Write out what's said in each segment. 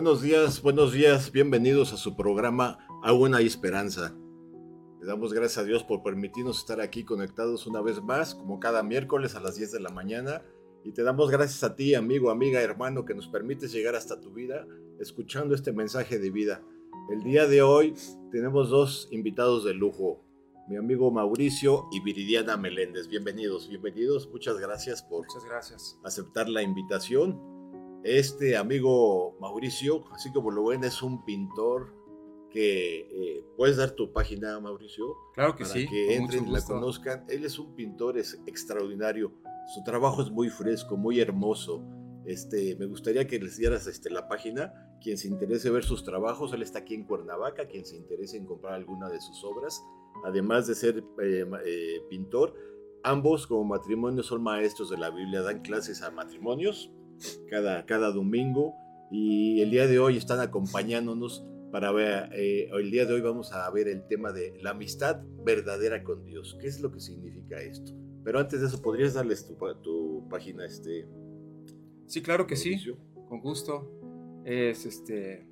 Buenos días, buenos días, bienvenidos a su programa Aún hay esperanza. Le damos gracias a Dios por permitirnos estar aquí conectados una vez más, como cada miércoles a las 10 de la mañana. Y te damos gracias a ti, amigo, amiga, hermano, que nos permites llegar hasta tu vida escuchando este mensaje de vida. El día de hoy tenemos dos invitados de lujo, mi amigo Mauricio y Viridiana Meléndez. Bienvenidos, bienvenidos. Muchas gracias por Muchas gracias. aceptar la invitación. Este amigo Mauricio, así como lo ven, es un pintor que eh, puedes dar tu página, Mauricio, Claro que para sí. que entren y la conozcan. Él es un pintor es extraordinario. Su trabajo es muy fresco, muy hermoso. Este, me gustaría que les dieras este, la página. Quien se interese ver sus trabajos, él está aquí en Cuernavaca. Quien se interese en comprar alguna de sus obras, además de ser eh, eh, pintor, ambos como matrimonio son maestros de la Biblia, dan clases a matrimonios cada, cada domingo y el día de hoy están acompañándonos para ver, eh, el día de hoy vamos a ver el tema de la amistad verdadera con Dios. ¿Qué es lo que significa esto? Pero antes de eso, ¿podrías darles tu, tu página, este, Sí, claro que sí. Con gusto. Es este.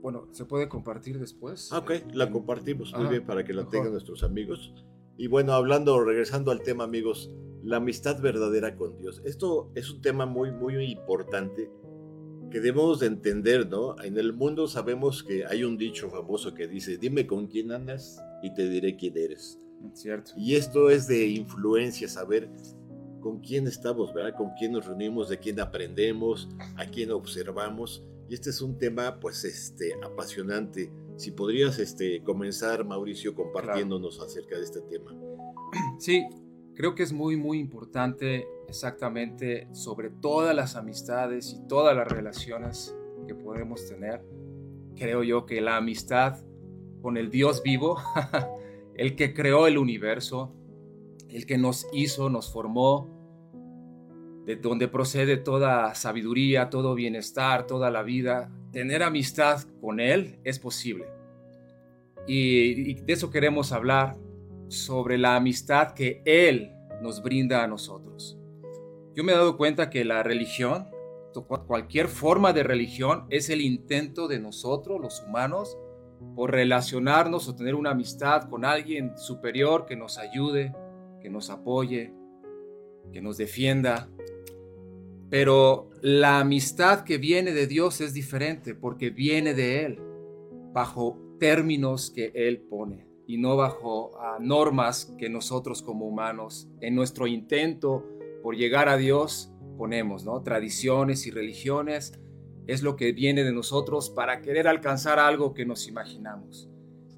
Bueno, ¿se puede compartir después? Ah, ok, la compartimos muy bien para que la mejor. tengan nuestros amigos. Y bueno, hablando, regresando al tema, amigos, la amistad verdadera con Dios. Esto es un tema muy, muy importante que debemos de entender, ¿no? En el mundo sabemos que hay un dicho famoso que dice, dime con quién andas y te diré quién eres. Cierto. Y esto es de influencia, saber con quién estamos, ¿verdad? Con quién nos reunimos, de quién aprendemos, a quién observamos. Y este es un tema, pues, este, apasionante. Si podrías, este, comenzar, Mauricio, compartiéndonos acerca de este tema. Sí, creo que es muy, muy importante exactamente sobre todas las amistades y todas las relaciones que podemos tener. Creo yo que la amistad con el Dios vivo, el que creó el universo, el que nos hizo, nos formó, de donde procede toda sabiduría, todo bienestar, toda la vida, tener amistad con Él es posible. Y, y de eso queremos hablar, sobre la amistad que Él nos brinda a nosotros. Yo me he dado cuenta que la religión, cualquier forma de religión, es el intento de nosotros, los humanos, por relacionarnos o tener una amistad con alguien superior que nos ayude, que nos apoye, que nos defienda. Pero la amistad que viene de Dios es diferente porque viene de Él, bajo términos que Él pone y no bajo ah, normas que nosotros como humanos en nuestro intento por llegar a Dios ponemos, ¿no? Tradiciones y religiones es lo que viene de nosotros para querer alcanzar algo que nos imaginamos.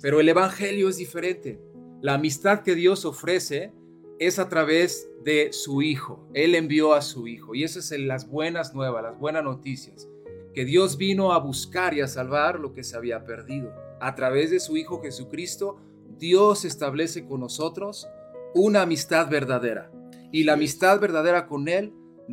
Pero el Evangelio es diferente. La amistad que Dios ofrece es a través de su Hijo. Él envió a su Hijo. Y esas son las buenas nuevas, las buenas noticias. Que Dios vino a buscar y a salvar lo que se había perdido. A través de su Hijo Jesucristo, Dios establece con nosotros una amistad verdadera. Y la amistad verdadera con Él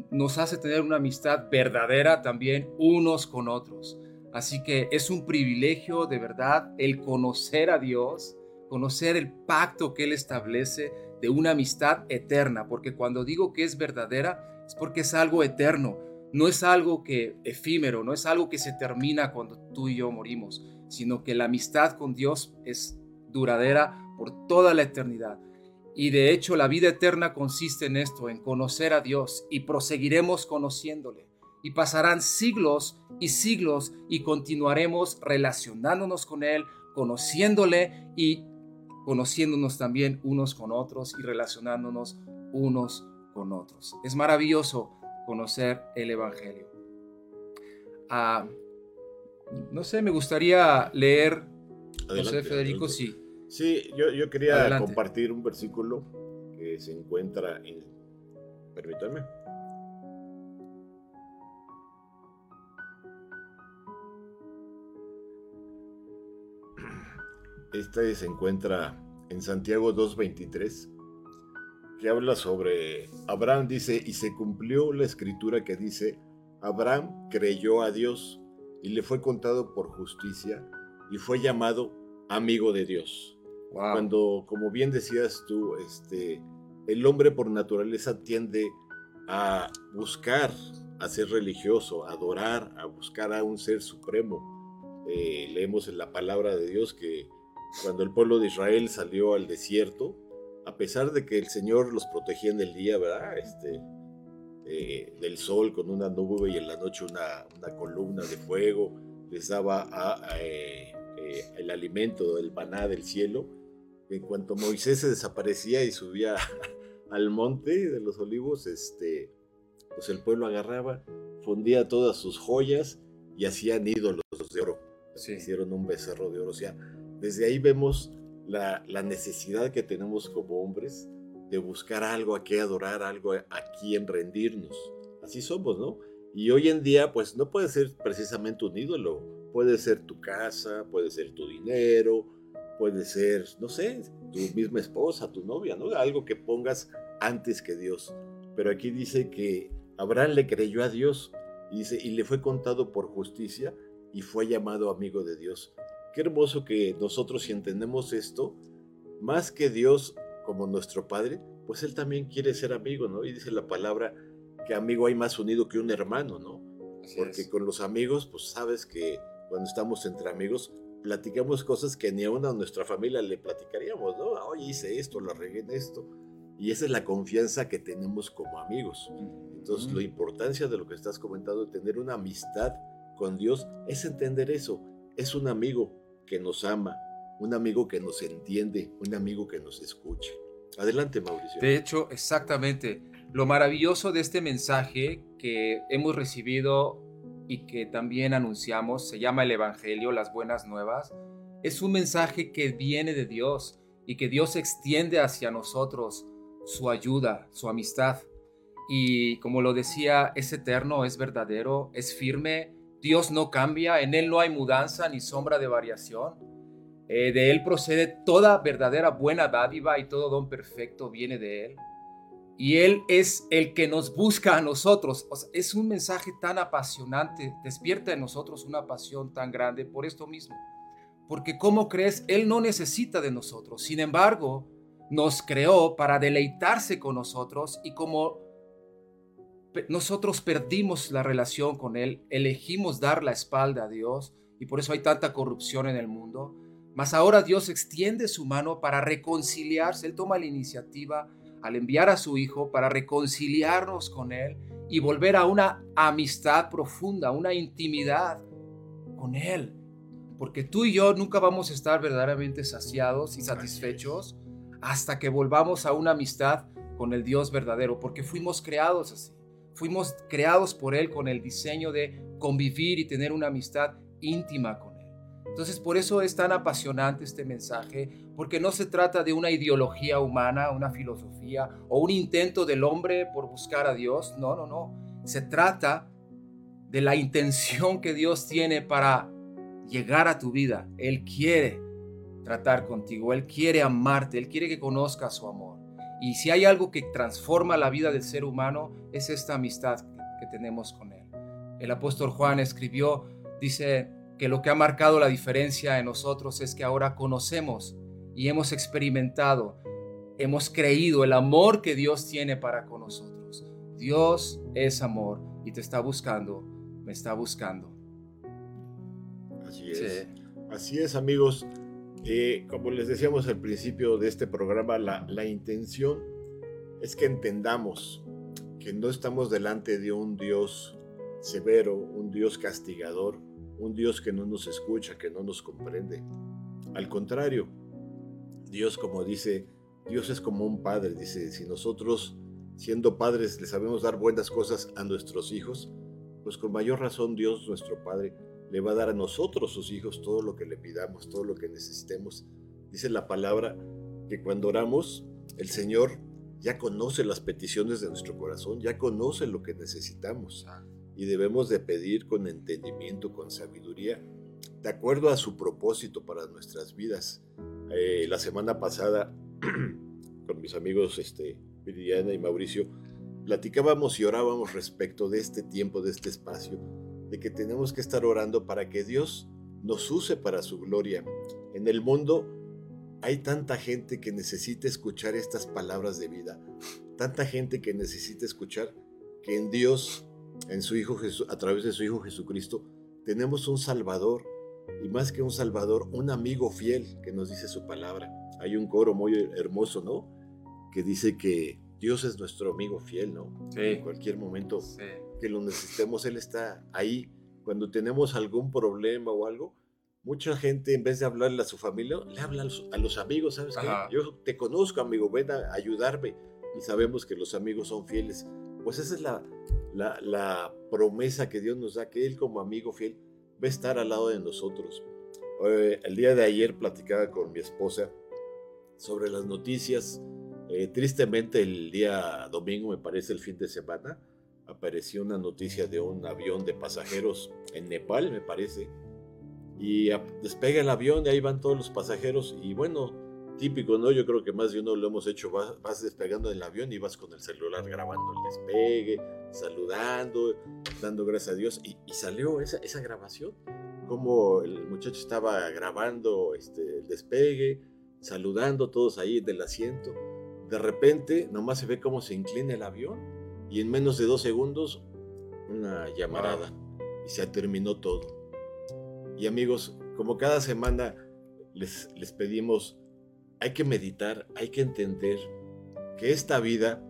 nos hace tener una amistad verdadera también unos con otros. Así que es un privilegio de verdad el conocer a Dios, conocer el pacto que Él establece de una amistad eterna, porque cuando digo que es verdadera es porque es algo eterno, no es algo que efímero, no es algo que se termina cuando tú y yo morimos, sino que la amistad con Dios es duradera por toda la eternidad. Y de hecho la vida eterna consiste en esto, en conocer a Dios y proseguiremos conociéndole. Y pasarán siglos y siglos y continuaremos relacionándonos con Él, conociéndole y conociéndonos también unos con otros y relacionándonos unos con otros. Es maravilloso conocer el Evangelio. Ah, no sé, me gustaría leer, José Federico, sí. Sí, yo, yo quería compartir un versículo que se encuentra en... Permítanme. Este se encuentra en Santiago 2.23, que habla sobre Abraham, dice, y se cumplió la escritura que dice, Abraham creyó a Dios y le fue contado por justicia y fue llamado amigo de Dios. Cuando, como bien decías tú, este, el hombre por naturaleza tiende a buscar, a ser religioso, a adorar, a buscar a un ser supremo. Eh, leemos en la palabra de Dios que cuando el pueblo de Israel salió al desierto, a pesar de que el Señor los protegía en el día, ¿verdad? Este, eh, del sol con una nube y en la noche una, una columna de fuego, les daba eh, eh, el alimento, el maná del cielo. En cuanto Moisés se desaparecía y subía al monte de los olivos, este, pues el pueblo agarraba, fundía todas sus joyas y hacían ídolos de oro. Hicieron un becerro de oro. O sea, desde ahí vemos la, necesidad que tenemos como hombres de buscar algo a qué adorar, algo a quien rendirnos. Así somos, ¿no? Y hoy en día, pues no puede ser precisamente un ídolo. Puede ser tu casa, puede ser tu dinero, puede ser, no sé, tu misma esposa, tu novia, ¿no? Algo que pongas antes que Dios. Pero aquí dice que Abraham le creyó a Dios y, dice, y le fue contado por justicia y fue llamado amigo de Dios. Qué hermoso que nosotros si entendemos esto, más que Dios como nuestro Padre, pues Él también quiere ser amigo, ¿no? Y dice la palabra que amigo hay más unido que un hermano, ¿no? Porque con los amigos, pues sabes que cuando estamos entre amigos, platicamos cosas que ni a una de nuestra familia le platicaríamos, ¿no? Oye, hice esto, la regué en esto. Y esa es la confianza que tenemos como amigos. Entonces, la importancia de lo que estás comentando, tener una amistad con Dios, es entender eso. Es un amigo, que nos ama, un amigo que nos entiende, un amigo que nos escuche. Adelante, Mauricio. De hecho, exactamente. Lo maravilloso de este mensaje que hemos recibido y que también anunciamos, se llama el Evangelio, las buenas nuevas, es un mensaje que viene de Dios y que Dios extiende hacia nosotros su ayuda, su amistad. Y como lo decía, es eterno, es verdadero, es firme, Dios no cambia, en Él no hay mudanza ni sombra de variación. Eh, de Él procede toda verdadera buena dádiva y todo don perfecto viene de Él. Y Él es el que nos busca a nosotros. es un mensaje tan apasionante, despierta en nosotros una pasión tan grande por esto mismo. Porque como crees, Él no necesita de nosotros. Sin embargo, nos creó para deleitarse con nosotros y como nosotros perdimos la relación con Él, elegimos dar la espalda a Dios y por eso hay tanta corrupción en el mundo. Mas ahora Dios extiende su mano para reconciliarse. Él toma la iniciativa al enviar a su Hijo para reconciliarnos con Él y volver a una amistad profunda, una intimidad con Él. Porque tú y yo nunca vamos a estar verdaderamente saciados y satisfechos hasta que volvamos a una amistad con el Dios verdadero, porque fuimos creados así. Fuimos creados por Él con el diseño de convivir y tener una amistad íntima con Él. Entonces por eso es tan apasionante este mensaje, porque no se trata de una ideología humana, una filosofía o un intento del hombre por buscar a Dios. No, no, no. Se trata de la intención que Dios tiene para llegar a tu vida. Él quiere tratar contigo, Él quiere amarte, Él quiere que conozcas su amor. Y si hay algo que transforma la vida del ser humano, es esta amistad que tenemos con Él. El apóstol Juan escribió, dice que lo que ha marcado la diferencia en nosotros es que ahora conocemos y hemos experimentado, hemos creído el amor que Dios tiene para con nosotros. Dios es amor y te está buscando, me está buscando. Así es. Así es, amigos. Eh, como les decíamos al principio de este programa, la, la intención es que entendamos que no estamos delante de un Dios severo, un Dios castigador, un Dios que no nos escucha, que no nos comprende. Al contrario, Dios como dice, Dios es como un padre, dice, si nosotros siendo padres le sabemos dar buenas cosas a nuestros hijos, pues con mayor razón Dios nuestro Padre le va a dar a nosotros, sus hijos, todo lo que le pidamos, todo lo que necesitemos. Dice la palabra que cuando oramos, el Señor ya conoce las peticiones de nuestro corazón, ya conoce lo que necesitamos y debemos de pedir con entendimiento, con sabiduría, de acuerdo a su propósito para nuestras vidas. Eh, la semana pasada, con mis amigos este, Viridiana y Mauricio, platicábamos y orábamos respecto de este tiempo, de este espacio, de que tenemos que estar orando para que Dios nos use para su gloria. En el mundo hay tanta gente que necesita escuchar estas palabras de vida, tanta gente que necesita escuchar que en Dios, en su Hijo Jesús, a través de su Hijo Jesucristo, tenemos un Salvador y más que un Salvador, un amigo fiel que nos dice su palabra. Hay un coro muy hermoso, ¿no? Que dice que Dios es nuestro amigo fiel, ¿no? En cualquier momento que lo necesitemos, Él está ahí. Cuando tenemos algún problema o algo, mucha gente en vez de hablarle a su familia, le habla a los, amigos, ¿sabes qué? Yo te conozco, amigo, ven a ayudarme. Y sabemos que los amigos son fieles. Pues esa es la, promesa que Dios nos da, que Él como amigo fiel va a estar al lado de nosotros. Eh, el día de ayer platicaba con mi esposa sobre las noticias. Eh, tristemente el día domingo, me parece el fin de semana, apareció una noticia de un avión de pasajeros en Nepal, me parece. Y despega el avión y ahí van todos los pasajeros y bueno, típico, ¿no? Yo creo que más de uno lo hemos hecho, vas, despegando del avión y vas con el celular grabando el despegue, saludando, dando gracias a Dios. Y, salió esa, esa, grabación, como el muchacho estaba grabando este, el despegue, saludando todos ahí del asiento. De repente, nomás se ve cómo se inclina el avión y en menos de dos segundos, una llamarada. Y se terminó todo. Y amigos, como cada semana les, les pedimos hay que meditar, hay que entender que esta vida,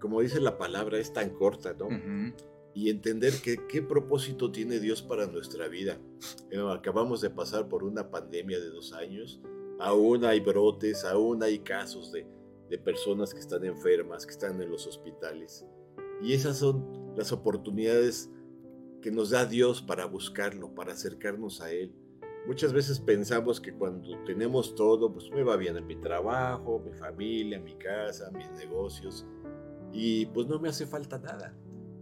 como dice la palabra, es tan corta, ¿no? Y entender que, qué propósito tiene Dios para nuestra vida. acabamos de pasar por una pandemia de dos años, aún hay brotes, aún hay casos de, de personas que están enfermas, que están en los hospitales. Y esas son las oportunidades que nos da Dios para buscarlo, para acercarnos a Él Muchas veces pensamos que cuando tenemos todo, pues me va bien en mi trabajo, mi familia, mi casa, mis negocios, y pues no me hace falta nada.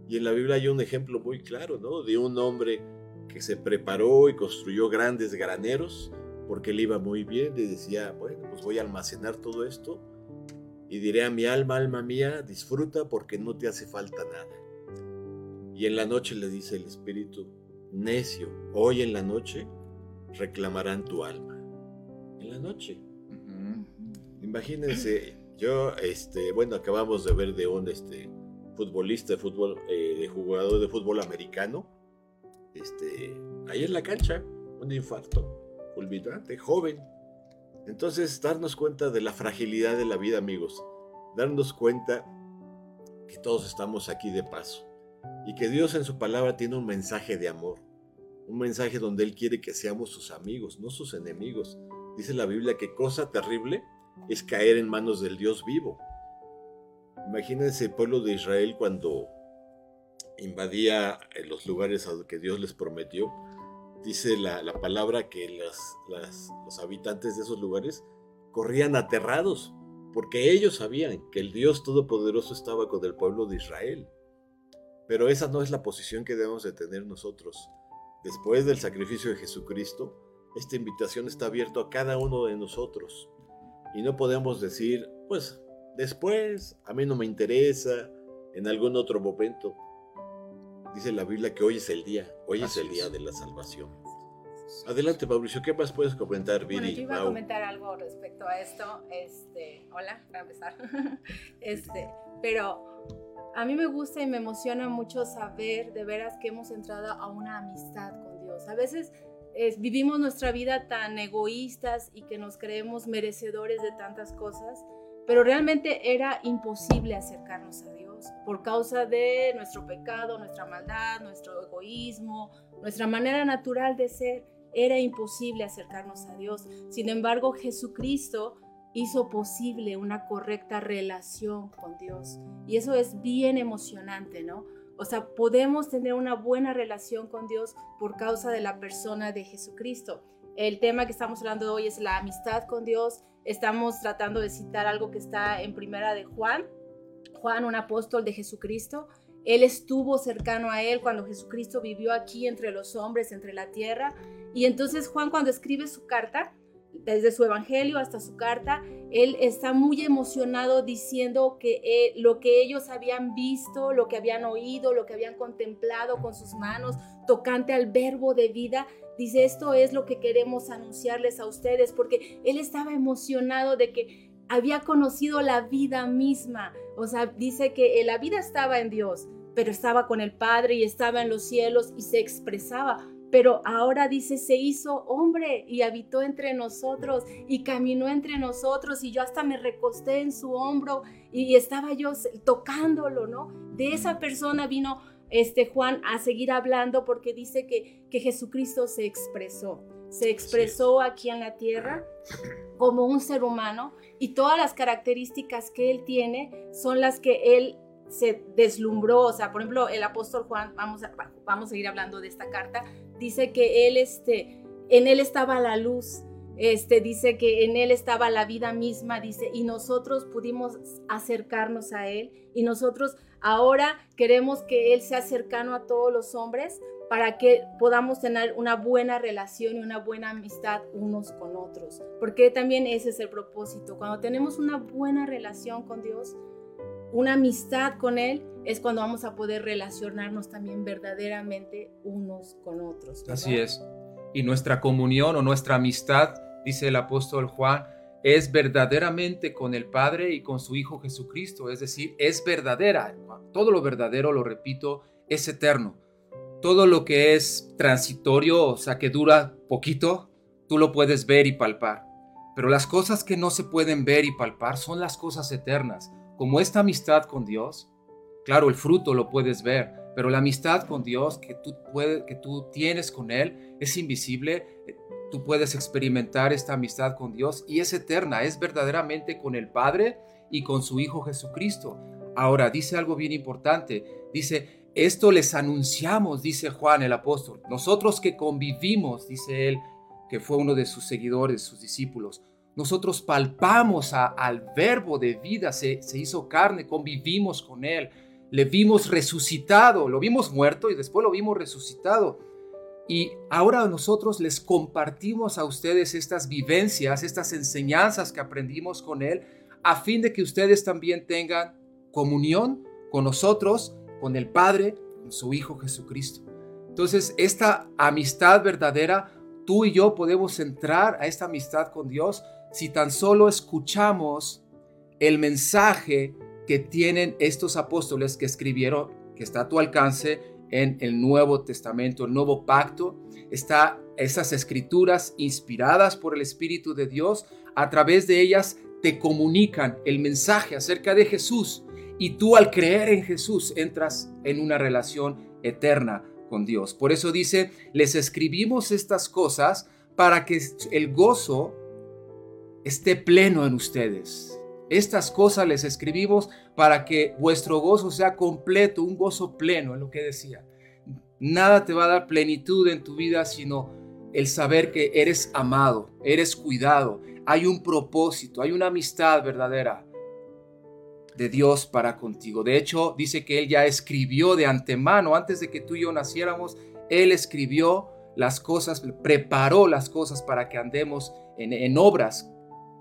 Y en la Biblia hay un ejemplo muy claro, ¿no? De un hombre que se preparó y construyó grandes graneros porque le iba muy bien y decía, bueno, pues voy a almacenar todo esto y diré a mi alma, alma mía, disfruta porque no te hace falta nada. Y en la noche le dice el Espíritu, necio, hoy en la noche reclamarán tu alma. En la noche. Imagínense, yo, este, bueno, acabamos de ver de un este, futbolista de fútbol, eh, de jugador de fútbol americano, este, ahí en la cancha, un infarto fulminante, joven. Entonces, darnos cuenta de la fragilidad de la vida, amigos. Darnos cuenta que todos estamos aquí de paso y que Dios en su palabra tiene un mensaje de amor un mensaje donde Él quiere que seamos sus amigos, no sus enemigos. Dice la Biblia que cosa terrible es caer en manos del Dios vivo. Imagínense el pueblo de Israel cuando invadía los lugares a que Dios les prometió. Dice la, palabra que los habitantes de esos lugares corrían aterrados porque ellos sabían que el Dios Todopoderoso estaba con el pueblo de Israel. Pero esa no es la posición que debemos de tener nosotros. Después del sacrificio de Jesucristo, esta invitación está abierta a cada uno de nosotros. Y no podemos decir, pues después, a mí no me interesa, en algún otro momento. Dice la Biblia que hoy es el día, hoy es el día de la salvación. Adelante, Mauricio, ¿qué más puedes comentar, Viri? Bueno, yo iba a comentar algo respecto a esto. Este, hola, para empezar. Este, pero a mí me gusta y me emociona mucho saber de veras que hemos entrado a una amistad con Dios. A veces vivimos nuestra vida tan egoístas y que nos creemos merecedores de tantas cosas, pero realmente era imposible acercarnos a Dios por causa de nuestro pecado, nuestra maldad, nuestro egoísmo, nuestra manera natural de ser. Era imposible acercarnos a Dios. Sin embargo, Jesucristo hizo posible una correcta relación con Dios. Y eso es bien emocionante, ¿no? O sea, podemos tener una buena relación con Dios por causa de la persona de Jesucristo. El tema que estamos hablando hoy es la amistad con Dios. Estamos tratando de citar algo que está en primera de Juan. Juan, un apóstol de Jesucristo. Él estuvo cercano a él cuando Jesucristo vivió aquí entre los hombres, entre la tierra. Y entonces Juan cuando escribe su carta, desde su evangelio hasta su carta, él está muy emocionado diciendo que eh, lo que ellos habían visto, lo que habían oído, lo que habían contemplado con sus manos, tocante al verbo de vida, dice, esto es lo que queremos anunciarles a ustedes, porque él estaba emocionado de que había conocido la vida misma. O sea, dice que la vida estaba en Dios, pero estaba con el Padre y estaba en los cielos y se expresaba. Pero ahora dice, se hizo hombre y habitó entre nosotros y caminó entre nosotros y yo hasta me recosté en su hombro y estaba yo tocándolo, ¿no? De esa persona vino este Juan a seguir hablando porque dice que, que Jesucristo se expresó, se expresó aquí en la tierra como un ser humano y todas las características que él tiene son las que él se deslumbró, o sea, por ejemplo, el apóstol Juan, vamos a, vamos a seguir hablando de esta carta, dice que él, este, en él estaba la luz, este, dice que en él estaba la vida misma, dice, y nosotros pudimos acercarnos a él, y nosotros ahora queremos que él sea cercano a todos los hombres para que podamos tener una buena relación y una buena amistad unos con otros, porque también ese es el propósito, cuando tenemos una buena relación con Dios, una amistad con Él, es cuando vamos a poder relacionarnos también verdaderamente unos con otros. Así es. Y nuestra comunión o nuestra amistad, dice el apóstol Juan, es verdaderamente con el Padre y con su Hijo Jesucristo. Es decir, es verdadera. Todo lo verdadero, lo repito, es eterno. Todo lo que es transitorio, o sea, que dura poquito, tú lo puedes ver y palpar. Pero las cosas que no se pueden ver y palpar son las cosas eternas como esta amistad con Dios, claro, el fruto lo puedes ver, pero la amistad con Dios que tú, que tú tienes con Él es invisible. Tú puedes experimentar esta amistad con Dios y es eterna, es verdaderamente con el Padre y con su Hijo Jesucristo. Ahora, dice algo bien importante, dice, esto les anunciamos, dice Juan el apóstol, nosotros que convivimos, dice él, que fue uno de sus seguidores, sus discípulos, nosotros palpamos al verbo de vida, se, se hizo carne, convivimos con él, le vimos resucitado, lo vimos muerto y después lo vimos resucitado. Y ahora nosotros les compartimos a ustedes estas vivencias, estas enseñanzas que aprendimos con Él, a fin de que ustedes también tengan comunión con nosotros, con el Padre, con su Hijo Jesucristo. Entonces, esta amistad verdadera, tú y yo podemos entrar a esta amistad con Dios si tan solo escuchamos el mensaje que tienen estos apóstoles que escribieron, que está a tu alcance en el Nuevo Testamento, el Nuevo Pacto, está esas escrituras inspiradas por el Espíritu de Dios, a través de ellas te comunican el mensaje acerca de Jesús y tú al creer en Jesús entras en una relación eterna con Dios. Por eso dice, les escribimos estas cosas para que el gozo esté pleno en ustedes. Estas cosas les escribimos para que vuestro gozo sea completo, un gozo pleno, en lo que decía. Nada te va a dar plenitud en tu vida sino el saber que eres amado, eres cuidado, hay un propósito, hay una amistad verdadera de Dios para contigo. De hecho, dice que Él ya escribió de antemano, antes de que tú y yo naciéramos, Él escribió las cosas, preparó las cosas para que andemos en, en obras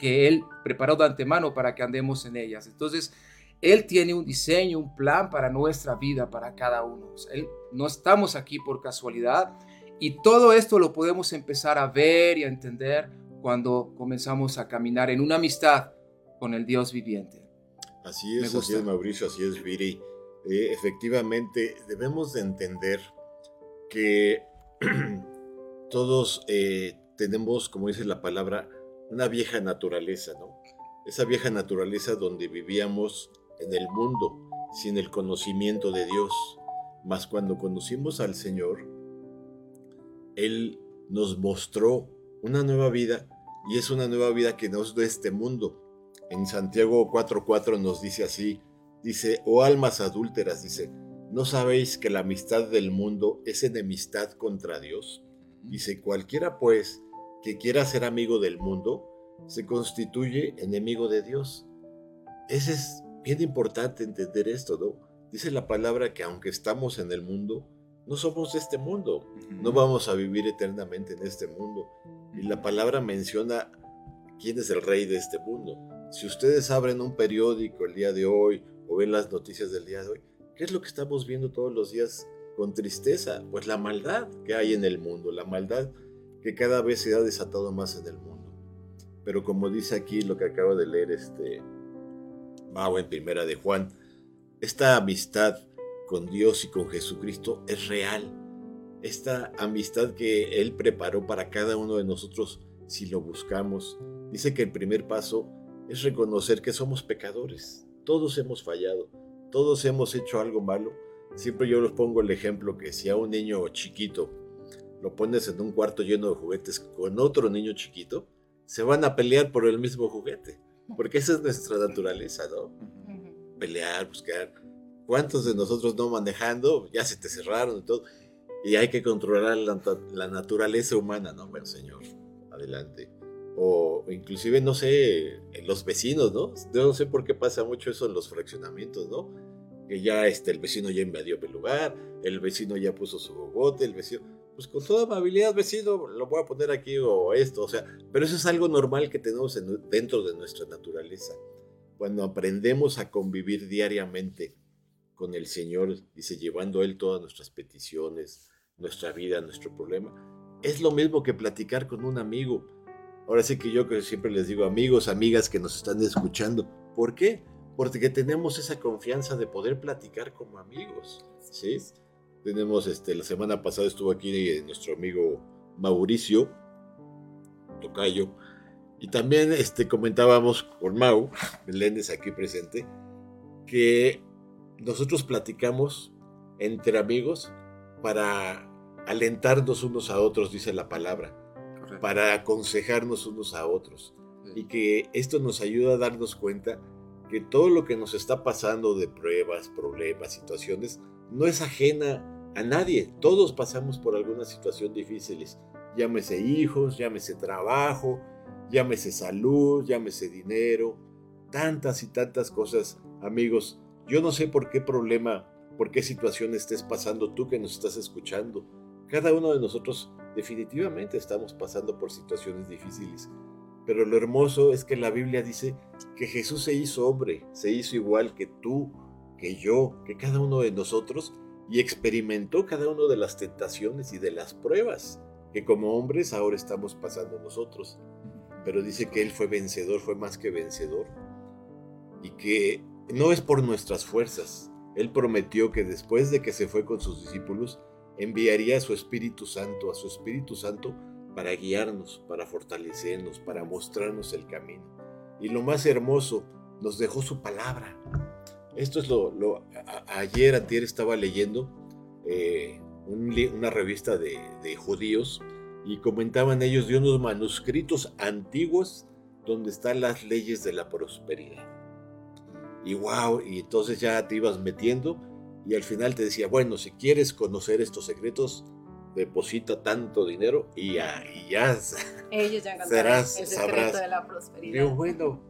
que Él preparó de antemano para que andemos en ellas. Entonces, Él tiene un diseño, un plan para nuestra vida, para cada uno. él, no estamos aquí por casualidad y todo esto lo podemos empezar a ver y a entender cuando comenzamos a caminar en una amistad con el Dios viviente. Así es, así es Mauricio, así es Viri. Eh, efectivamente, debemos de entender que todos eh, tenemos, como dice la palabra, una vieja naturaleza, ¿no? Esa vieja naturaleza donde vivíamos en el mundo sin el conocimiento de Dios. Mas cuando conocimos al Señor, Él nos mostró una nueva vida y es una nueva vida que no es de este mundo. En Santiago 4:4 nos dice así, dice, oh almas adúlteras, dice, ¿no sabéis que la amistad del mundo es enemistad contra Dios? Dice, cualquiera pues que quiera ser amigo del mundo, se constituye enemigo de Dios. Ese es bien importante entender esto, ¿no? Dice la palabra que aunque estamos en el mundo, no somos de este mundo, no vamos a vivir eternamente en este mundo. Y la palabra menciona quién es el rey de este mundo. Si ustedes abren un periódico el día de hoy o ven las noticias del día de hoy, ¿qué es lo que estamos viendo todos los días con tristeza? Pues la maldad que hay en el mundo, la maldad que cada vez se ha desatado más en el mundo. Pero como dice aquí lo que acaba de leer este Mau en primera de Juan, esta amistad con Dios y con Jesucristo es real. Esta amistad que Él preparó para cada uno de nosotros si lo buscamos. Dice que el primer paso es reconocer que somos pecadores. Todos hemos fallado, todos hemos hecho algo malo. Siempre yo les pongo el ejemplo que si a un niño chiquito lo pones en un cuarto lleno de juguetes con otro niño chiquito, se van a pelear por el mismo juguete. Porque esa es nuestra naturaleza, ¿no? Pelear, buscar. ¿Cuántos de nosotros no manejando? Ya se te cerraron y todo. Y hay que controlar la, la naturaleza humana, ¿no? Bueno, señor, adelante. O inclusive, no sé, en los vecinos, ¿no? Yo no sé por qué pasa mucho eso en los fraccionamientos, ¿no? Que ya este, el vecino ya invadió el lugar, el vecino ya puso su bogote, el vecino... Pues con toda amabilidad, vecino, lo voy a poner aquí o esto, o sea, pero eso es algo normal que tenemos en- dentro de nuestra naturaleza cuando aprendemos a convivir diariamente con el Señor, dice, llevando Él todas nuestras peticiones, nuestra vida, nuestro problema, es lo mismo que platicar con un amigo. Ahora sí que yo que siempre les digo amigos, amigas que nos están escuchando. ¿Por qué? Porque tenemos esa confianza de poder platicar como amigos, ¿sí? Tenemos, este, la semana pasada estuvo aquí eh, nuestro amigo Mauricio, Tocayo, y también este, comentábamos con Mau, Meléndez aquí presente, que nosotros platicamos entre amigos para alentarnos unos a otros, dice la palabra, Correcto. para aconsejarnos unos a otros. Sí. Y que esto nos ayuda a darnos cuenta que todo lo que nos está pasando de pruebas, problemas, situaciones, no es ajena a nadie. Todos pasamos por alguna situación difíciles. Llámese hijos, llámese trabajo, llámese salud, llámese dinero, tantas y tantas cosas, amigos. Yo no sé por qué problema, por qué situación estés pasando tú que nos estás escuchando. Cada uno de nosotros definitivamente estamos pasando por situaciones difíciles. Pero lo hermoso es que la Biblia dice que Jesús se hizo hombre, se hizo igual que tú, que yo, que cada uno de nosotros, y experimentó cada una de las tentaciones y de las pruebas que como hombres ahora estamos pasando nosotros pero dice que Él fue vencedor, fue más que vencedor, y que no es por nuestras fuerzas. Él prometió que después de que se fue con sus discípulos, enviaría a su Espíritu Santo, a su Espíritu Santo, para guiarnos, para fortalecernos, para mostrarnos el camino. Y lo más hermoso, nos dejó su palabra. Esto es lo... lo- a- ayer, antier, estaba leyendo eh, una revista de, de judíos y comentaban ellos de unos manuscritos antiguos donde están las leyes de la prosperidad. Y wow, y entonces ya te ibas metiendo y al final te decía, bueno, si quieres conocer estos secretos, deposita tanto dinero y ya, y ya. Ellos ya Serás- el secreto sabrás. de la prosperidad. Digo, bueno,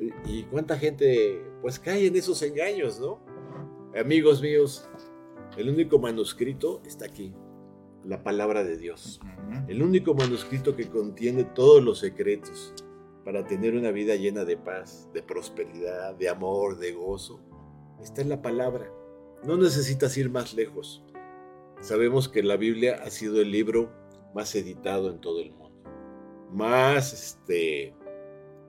y y cuánta gente pues cae en esos engaños, ¿no? Amigos míos, el único manuscrito está aquí, la palabra de Dios. El único manuscrito que contiene todos los secretos para tener una vida llena de paz, de prosperidad, de amor, de gozo, está en la palabra. No necesitas ir más lejos. Sabemos que la Biblia ha sido el libro más editado en todo el mundo. Más, este,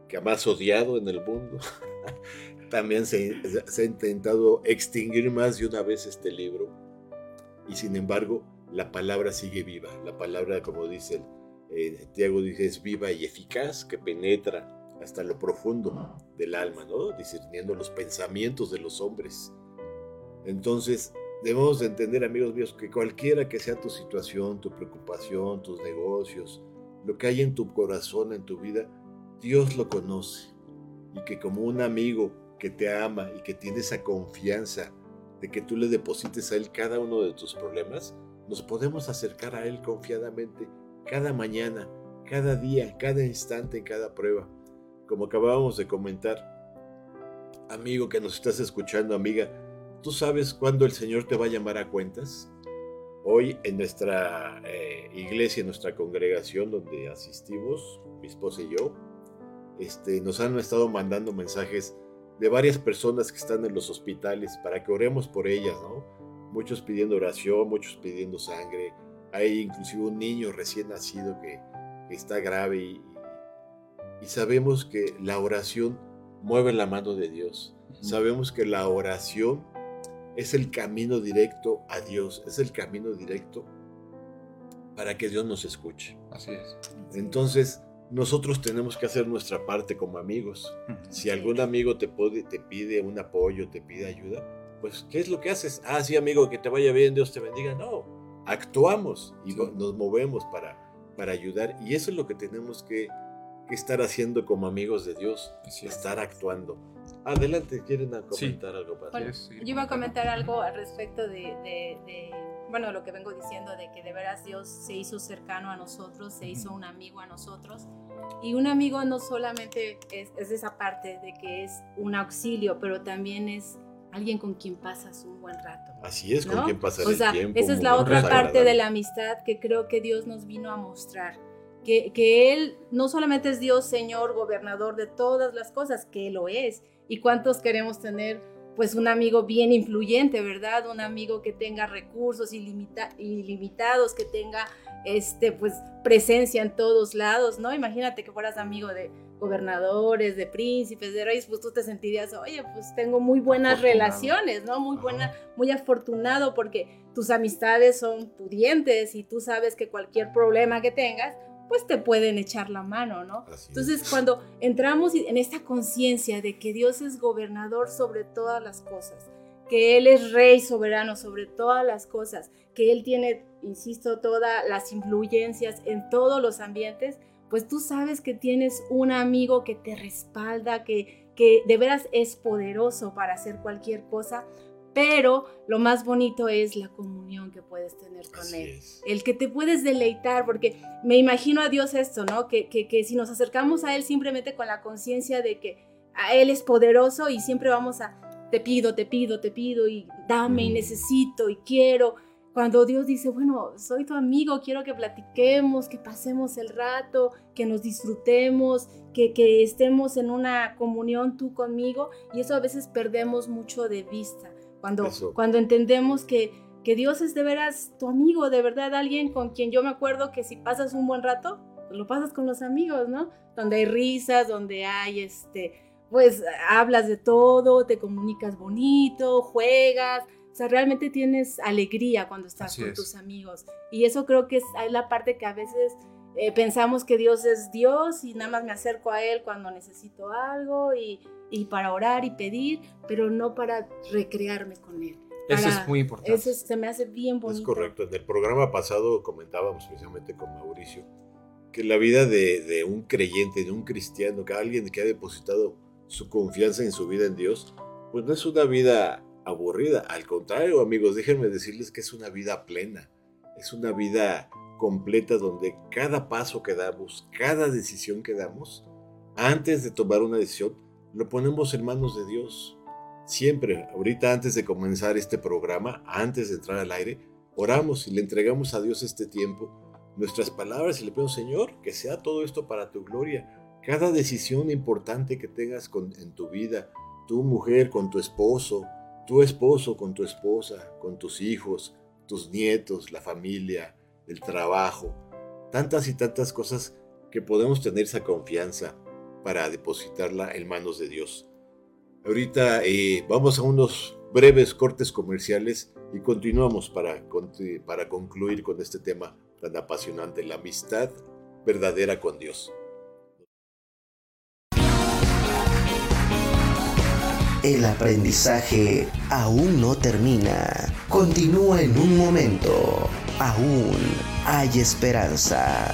que más odiado en el mundo. También se, ha intentado extinguir más de una vez este libro. Y sin embargo, la palabra sigue viva. La palabra, como dice eh, Tiago, dice, es viva y eficaz, que penetra hasta lo profundo del alma, ¿no? Discerniendo los pensamientos de los hombres. Entonces, debemos de entender, amigos míos, que cualquiera que sea tu situación, tu preocupación, tus negocios, lo que hay en tu corazón, en tu vida, Dios lo conoce. Y que como un amigo que te ama y que tiene esa confianza de que tú le deposites a Él cada uno de tus problemas, nos podemos acercar a Él confiadamente cada mañana, cada día, cada instante, en cada prueba. Como acabábamos de comentar, amigo que nos estás escuchando, amiga, ¿tú sabes cuándo el Señor te va a llamar a cuentas? Hoy en nuestra eh, iglesia, en nuestra congregación donde asistimos, mi esposa y yo, este, nos han estado mandando mensajes de varias personas que están en los hospitales para que oremos por ellas, ¿no? Muchos pidiendo oración, muchos pidiendo sangre. Hay inclusive un niño recién nacido que, está grave y, y, sabemos que la oración mueve la mano de Dios. Sabemos que la oración es el camino directo a Dios, es el camino directo para que Dios nos escuche. Así es. Entonces, nosotros tenemos que hacer nuestra parte como amigos. Si algún amigo te, te pide un apoyo, te pide ayuda, pues, ¿qué es lo que haces? Ah, sí, amigo, que te vaya bien, Dios te bendiga. No, actuamos y nos movemos para, para ayudar. Y eso es lo que tenemos que, estar haciendo como amigos de Dios, estar actuando. Adelante, ¿quieren comentar algo? Para yo iba a comentar algo al respecto de bueno, lo que vengo diciendo de que de veras Dios se hizo cercano a nosotros, se hizo un amigo a nosotros. Y un amigo no solamente es, esa parte de que es un auxilio, pero también es alguien con quien pasas un buen rato. Así es, con quien pasas o sea, Esa es la otra parte de la amistad que creo que Dios nos vino a mostrar. Que, que Él no solamente es Dios, Señor, gobernador de todas las cosas, que Él lo es. ¿Y cuántos queremos tener pues un amigo bien influyente, ¿verdad? Un amigo que tenga recursos ilimitados, que tenga este, pues, presencia en todos lados, ¿no? Imagínate que fueras amigo de gobernadores, de príncipes, de reyes, pues tú te sentirías, oye, pues tengo muy buenas relaciones, ¿no? Muy buena, muy afortunado porque tus amistades son pudientes y tú sabes que cualquier problema que tengas, pues te pueden echar la mano, ¿no? Entonces, cuando entramos en esta conciencia de que Dios es gobernador sobre todas las cosas, que Él es rey soberano sobre todas las cosas, que Él tiene, insisto, todas las influencias en todos los ambientes, pues tú sabes que tienes un amigo que te respalda, que, que de veras es poderoso para hacer cualquier cosa, pero lo más bonito es la comunión que puedes tener con Él. El que te puedes deleitar, porque me imagino a Dios esto, ¿no? Que, que, si nos acercamos a Él simplemente con la conciencia de que a Él es poderoso y siempre vamos a, te pido, te pido, te pido y dame y mm. necesito y quiero. Cuando Dios dice, bueno, soy tu amigo, quiero que platiquemos, que pasemos el rato, que nos disfrutemos, que, que estemos en una comunión tú conmigo, y eso a veces perdemos mucho de vista cuando, cuando entendemos que, que Dios es de veras tu amigo, de verdad alguien con quien yo me acuerdo que si pasas un buen rato, pues lo pasas con los amigos, ¿no? Donde hay risas, donde hay este, pues hablas de todo, te comunicas bonito, juegas, o sea, realmente tienes alegría cuando estás con tus amigos. Y eso creo que es, la parte que a veces eh, pensamos que Dios es Dios y nada más me acerco a Él cuando necesito algo y, y para orar y pedir, pero no para recrearme con Él. eso es muy importante. Eso se me hace bien bonito. Es correcto. En el programa pasado comentábamos precisamente con Mauricio que la vida de, de un creyente, de un cristiano, que alguien que ha depositado su confianza en su vida en Dios, pues no es una vida aburrida. Al contrario, amigos, déjenme decirles que es una vida plena. Es una vida completa donde cada paso que damos, cada decisión que damos, antes de tomar una decisión, lo ponemos en manos de Dios. Siempre, ahorita antes de comenzar este programa, antes de entrar al aire, oramos y le entregamos a Dios este tiempo, nuestras palabras y le pedimos, Señor, que sea todo esto para tu gloria. Cada decisión importante que tengas en tu vida, tu mujer con tu esposo, tu esposo con tu esposa, con tus hijos, tus nietos, la familia, el trabajo, tantas y tantas cosas que podemos tener esa confianza para depositarla en manos de Dios. Ahorita eh, vamos a unos breves cortes comerciales y continuamos para, para concluir con este tema tan apasionante, la amistad verdadera con Dios. El aprendizaje aún no termina. Continúa en un momento. Aún hay esperanza.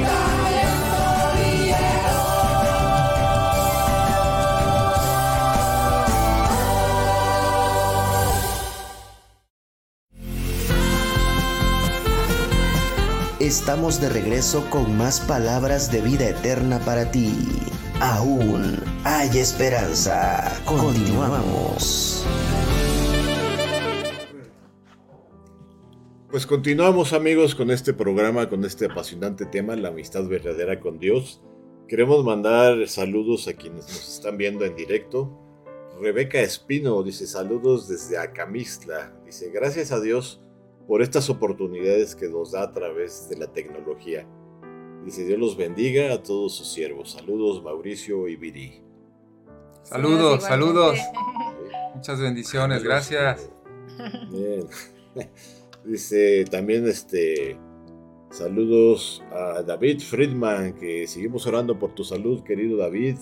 Estamos de regreso con más palabras de vida eterna para ti. Aún hay esperanza. Continuamos. Pues continuamos amigos con este programa, con este apasionante tema, la amistad verdadera con Dios. Queremos mandar saludos a quienes nos están viendo en directo. Rebeca Espino dice saludos desde Acamistla. Dice gracias a Dios por estas oportunidades que nos da a través de la tecnología. Dice Dios los bendiga a todos sus siervos. Saludos Mauricio y Viri. Saludos, saludos. Muchas bendiciones, gracias. Bien. Dice también este saludos a David Friedman, que seguimos orando por tu salud, querido David.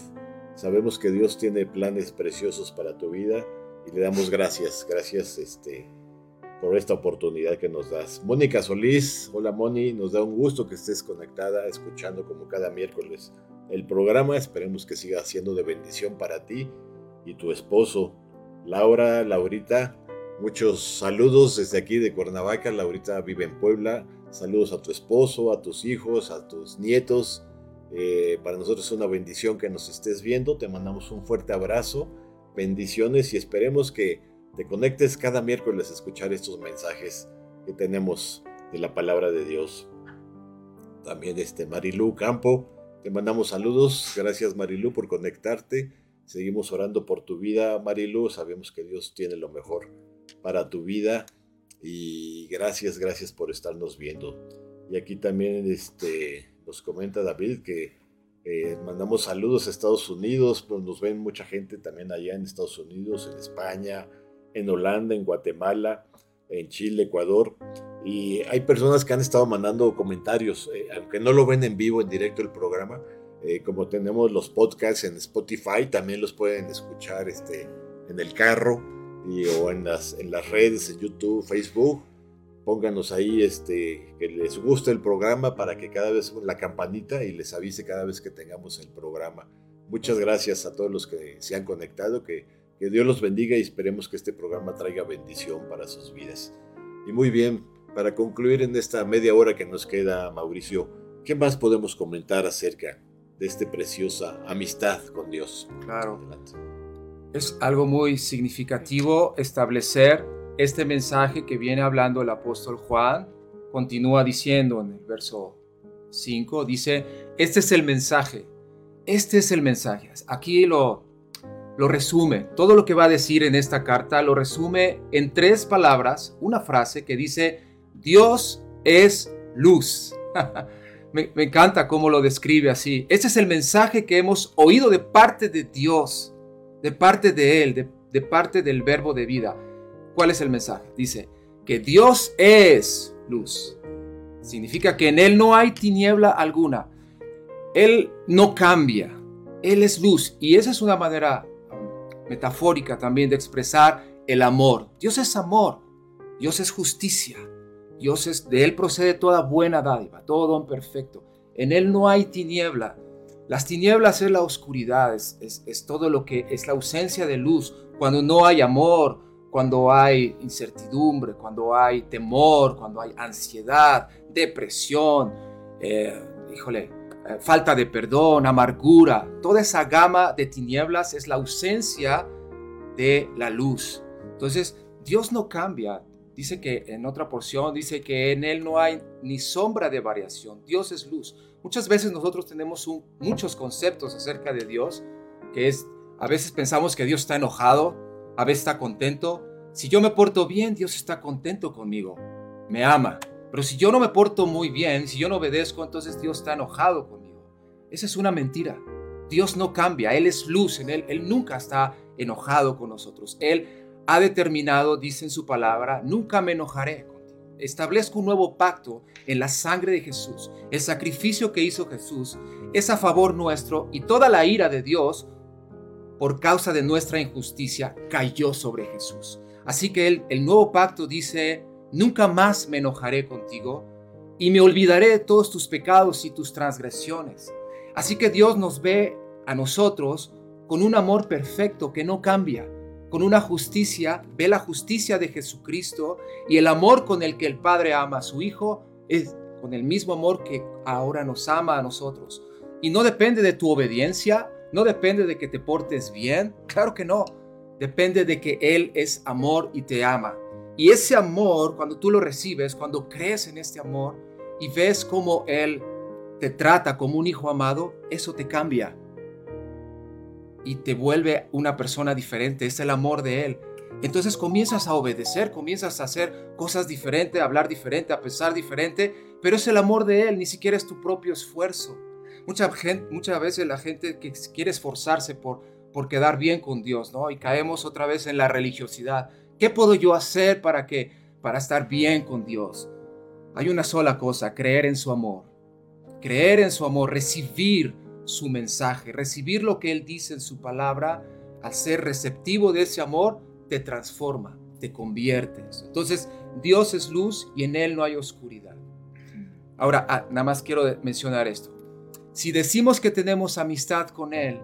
Sabemos que Dios tiene planes preciosos para tu vida y le damos gracias, gracias este por esta oportunidad que nos das. Mónica Solís, hola Moni, nos da un gusto que estés conectada, escuchando como cada miércoles el programa. Esperemos que siga siendo de bendición para ti y tu esposo. Laura, Laurita, muchos saludos desde aquí de Cuernavaca. Laurita vive en Puebla. Saludos a tu esposo, a tus hijos, a tus nietos. Eh, para nosotros es una bendición que nos estés viendo. Te mandamos un fuerte abrazo, bendiciones y esperemos que te conectes cada miércoles a escuchar estos mensajes que tenemos de la palabra de Dios. También este Marilú Campo, te mandamos saludos. Gracias Marilú por conectarte. Seguimos orando por tu vida, Marilú. Sabemos que Dios tiene lo mejor para tu vida. Y gracias, gracias por estarnos viendo. Y aquí también este, nos comenta David que eh, mandamos saludos a Estados Unidos, pues nos ven mucha gente también allá en Estados Unidos, en España, en Holanda, en Guatemala, en Chile, Ecuador. Y hay personas que han estado mandando comentarios, eh, aunque no lo ven en vivo, en directo el programa, eh, como tenemos los podcasts en Spotify, también los pueden escuchar este, en el carro y, o en las, en las redes, en YouTube, Facebook. Pónganos ahí este, que les guste el programa para que cada vez la campanita y les avise cada vez que tengamos el programa. Muchas gracias a todos los que se han conectado, que que Dios los bendiga y esperemos que este programa traiga bendición para sus vidas. Y muy bien, para concluir en esta media hora que nos queda, Mauricio, ¿qué más podemos comentar acerca de esta preciosa amistad con Dios? Claro. Es algo muy significativo establecer este mensaje que viene hablando el apóstol Juan. Continúa diciendo en el verso 5, dice, este es el mensaje, este es el mensaje. Aquí lo lo resume, todo lo que va a decir en esta carta lo resume en tres palabras, una frase que dice, Dios es luz. me, encanta cómo lo describe así. Ese es el mensaje que hemos oído de parte de Dios, de parte de Él, de, parte del verbo de vida. ¿Cuál es el mensaje? Dice que Dios es luz. Significa que en Él no hay tiniebla alguna. Él no cambia. Él es luz. Y esa es una manera metafórica también de expresar el amor. Dios es amor. Dios es justicia. Dios es, de Él procede toda buena dádiva, todo don perfecto. En Él no hay tiniebla. Las tinieblas es la oscuridad, es, es, todo lo que es la ausencia de luz. Cuando no hay amor, cuando hay incertidumbre, cuando hay temor, cuando hay ansiedad, depresión, eh, híjole, falta de perdón, amargura, toda esa gama de tinieblas es la ausencia de la luz. Entonces, Dios no cambia. Dice que en otra porción, dice que en Él no hay ni sombra de variación. Dios es luz. Muchas veces nosotros tenemos muchos conceptos acerca de Dios, que es, a veces pensamos que Dios está enojado, a veces está contento. Si yo me porto bien, Dios está contento conmigo, me ama. Pero si yo no me porto muy bien, si yo no obedezco, entonces Dios está enojado conmigo. Esa es una mentira. Dios no cambia, Él es luz en Él, Él nunca está enojado con nosotros. Él ha determinado, dice en su palabra, nunca me enojaré contigo. Establezco un nuevo pacto en la sangre de Jesús. El sacrificio que hizo Jesús es a favor nuestro y toda la ira de Dios por causa de nuestra injusticia cayó sobre Jesús. Así que el, el nuevo pacto dice, nunca más me enojaré contigo y me olvidaré de todos tus pecados y tus transgresiones. Así que Dios nos ve a nosotros con un amor perfecto que no cambia, con una justicia, ve la justicia de Jesucristo y el amor con el que el Padre ama a su Hijo es con el mismo amor que ahora nos ama a nosotros. Y no depende de tu obediencia, no depende de que te portes bien, claro que no, depende de que Él es amor y te ama. Y ese amor, cuando tú lo recibes, cuando crees en este amor y ves cómo Él te trata como un hijo amado, eso te cambia y te vuelve una persona diferente. Es el amor de Él. Entonces comienzas a obedecer, comienzas a hacer cosas diferentes, a hablar diferente, a pensar diferente, pero es el amor de Él, ni siquiera es tu propio esfuerzo. Mucha gente, muchas veces la gente que quiere esforzarse por, por quedar bien con Dios, ¿no? Y caemos otra vez en la religiosidad. ¿Qué puedo yo hacer para que para estar bien con Dios? Hay una sola cosa, creer en su amor. Creer en su amor, recibir su mensaje, recibir lo que él dice en su palabra, al ser receptivo de ese amor, te transforma, te convierte. Entonces, Dios es luz y en él no hay oscuridad. Ahora, ah, nada más quiero mencionar esto. Si decimos que tenemos amistad con él,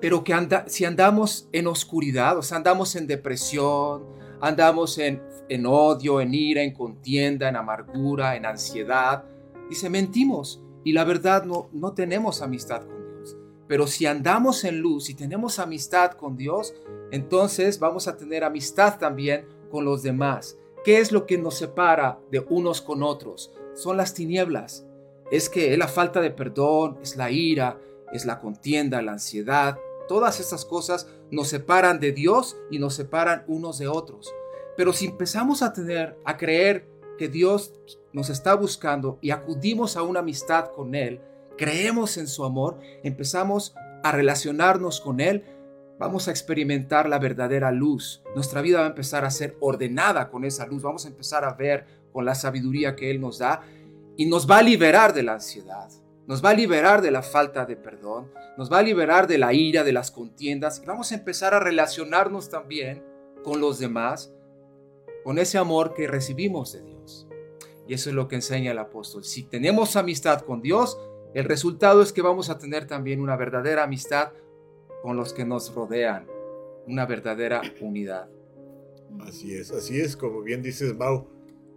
pero que anda, si andamos en oscuridad, o sea, andamos en depresión, andamos en, en odio, en ira, en contienda, en amargura, en ansiedad, dice, mentimos y la verdad no, no tenemos amistad con Dios. Pero si andamos en luz y tenemos amistad con Dios, entonces vamos a tener amistad también con los demás. ¿Qué es lo que nos separa de unos con otros? Son las tinieblas. Es que es la falta de perdón, es la ira, es la contienda, la ansiedad, Todas estas cosas nos separan de Dios y nos separan unos de otros. Pero si empezamos a tener, a creer que Dios nos está buscando y acudimos a una amistad con Él, creemos en su amor, empezamos a relacionarnos con Él, vamos a experimentar la verdadera luz. Nuestra vida va a empezar a ser ordenada con esa luz, vamos a empezar a ver con la sabiduría que Él nos da y nos va a liberar de la ansiedad, nos va a liberar de la falta de perdón, nos va a liberar de la ira, de las contiendas y vamos a empezar a relacionarnos también con los demás, con ese amor que recibimos de Dios. Y eso es lo que enseña el apóstol. Si tenemos amistad con Dios, el resultado es que vamos a tener también una verdadera amistad con los que nos rodean, una verdadera unidad. Así es, así es, como bien dices, Mau.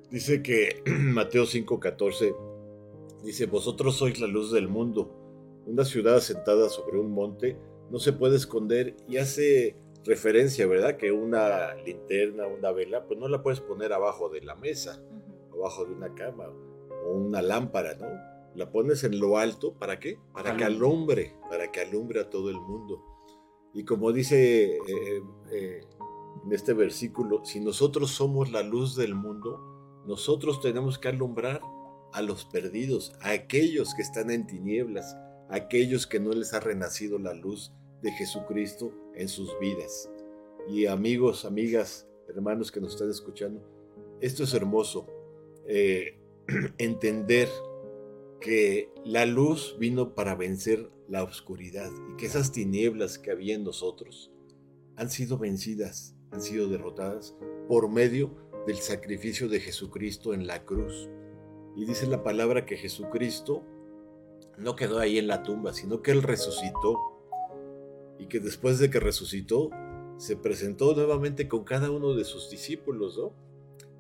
Dice que Mateo 5:14 Dice, vosotros sois la luz del mundo. Una ciudad asentada sobre un monte no se puede esconder y hace referencia, ¿verdad? Que una linterna, una vela, pues no la puedes poner abajo de la mesa, abajo de una cama o una lámpara, ¿no? La pones en lo alto, ¿para qué? Para que alumbre, para que alumbre a todo el mundo. Y como dice eh, eh, en este versículo, si nosotros somos la luz del mundo, Nosotros tenemos que alumbrar a los perdidos, a aquellos que están en tinieblas, a aquellos que no les ha renacido la luz de Jesucristo en sus vidas. Y amigos, amigas, hermanos que nos están escuchando, esto es hermoso. Eh, entender que la luz vino para vencer la oscuridad y que esas tinieblas que había en nosotros han sido vencidas, han sido derrotadas por medio del sacrificio de Jesucristo en la cruz. Y dice la palabra que Jesucristo no quedó ahí en la tumba, sino que Él resucitó. Y que después de que resucitó, se presentó nuevamente con cada uno de sus discípulos, ¿no?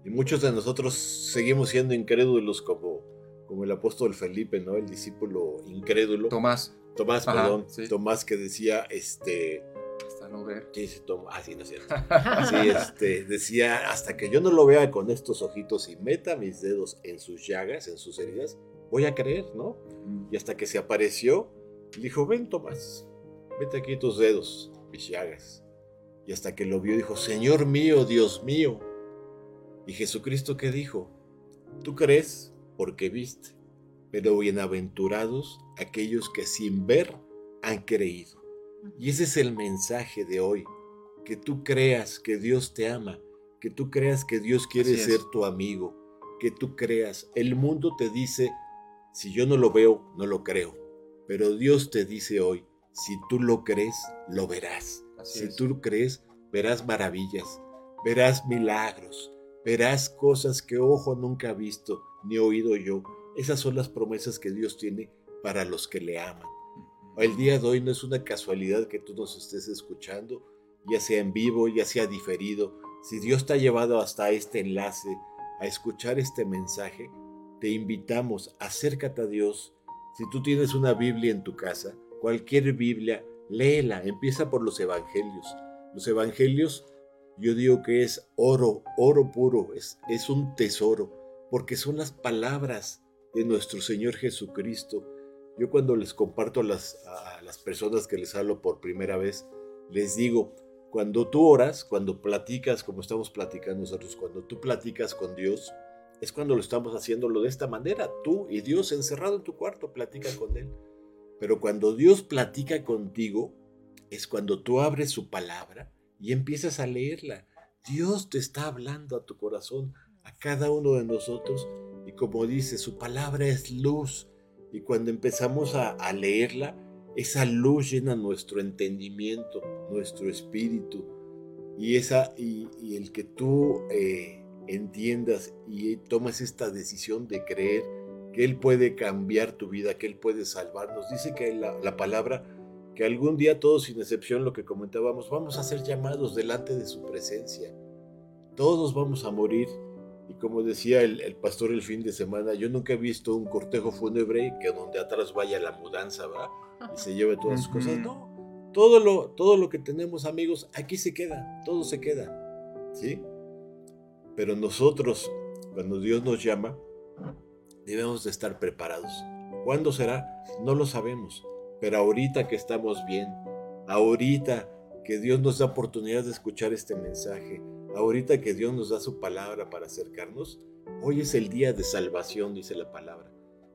Y muchos de nosotros seguimos siendo incrédulos como, como el apóstol Felipe, ¿no? El discípulo incrédulo. Tomás. Tomás, perdón. Tomás que decía, este... Hasta no ver. Sí, sí, ah, sí, no es cierto. Sí, este, decía, hasta que yo no lo vea con estos ojitos y meta mis dedos en sus llagas, en sus heridas, voy a creer, ¿no? Y hasta que se apareció, dijo, ven Tomás, mete aquí tus dedos, mis llagas. Y hasta que lo vio, dijo, Señor mío, Dios mío. Y Jesucristo qué dijo, tú crees porque viste, pero bienaventurados aquellos que sin ver han creído. Y ese es el mensaje de hoy, que tú creas que Dios te ama, que tú creas que Dios quiere ser tu amigo, que tú creas. El mundo te dice, si yo no lo veo, no lo creo. Pero Dios te dice hoy, si tú lo crees, lo verás. si tú lo crees, verás maravillas, verás milagros, verás cosas que ojo nunca ha visto ni oído yo. Esas son las promesas que Dios tiene para los que le aman. El día de hoy no es una casualidad que tú nos estés escuchando, ya sea en vivo, ya sea diferido. Si Dios te ha llevado hasta este enlace a escuchar este mensaje, te invitamos, acércate a Dios. Si tú tienes una Biblia en tu casa, cualquier Biblia, léela, empieza por los Evangelios. Los Evangelios, yo digo que es oro, oro puro, es, es un tesoro, porque son las palabras de nuestro Señor Jesucristo. Yo cuando les comparto a las, a las personas que les hablo por primera vez, les digo, cuando tú oras, cuando platicas, como estamos platicando nosotros, cuando tú platicas con Dios, es cuando lo estamos haciéndolo de esta manera. Tú y Dios encerrado en tu cuarto, platica con Él. Pero cuando Dios platica contigo, es cuando tú abres su palabra y empiezas a leerla. Dios te está hablando a tu corazón, a cada uno de nosotros. Y como dice, su palabra es luz. Y cuando empezamos a, leerla, esa luz llena nuestro entendimiento, nuestro espíritu. Y, esa, y, el que tú eh, entiendas y tomas esta decisión de creer que Él puede cambiar tu vida, que Él puede salvarnos. Dice que la, palabra, que algún día todos sin excepción lo que comentábamos, vamos a ser llamados delante de su presencia. Todos vamos a morir. Y como decía el, pastor el fin de semana, yo nunca he visto un cortejo fúnebre que donde atrás vaya la mudanza, ¿va? Y se lleve todas sus cosas. No, todo lo, todo lo que tenemos, amigos, aquí se queda, todo se queda. ¿Sí? Pero nosotros, cuando Dios nos llama, debemos de estar preparados. ¿Cuándo será? No lo sabemos. Pero ahorita que estamos bien, ahorita que Dios nos da oportunidad de escuchar este mensaje, ahorita que Dios nos da su palabra para acercarnos, hoy es el día de salvación, dice la palabra.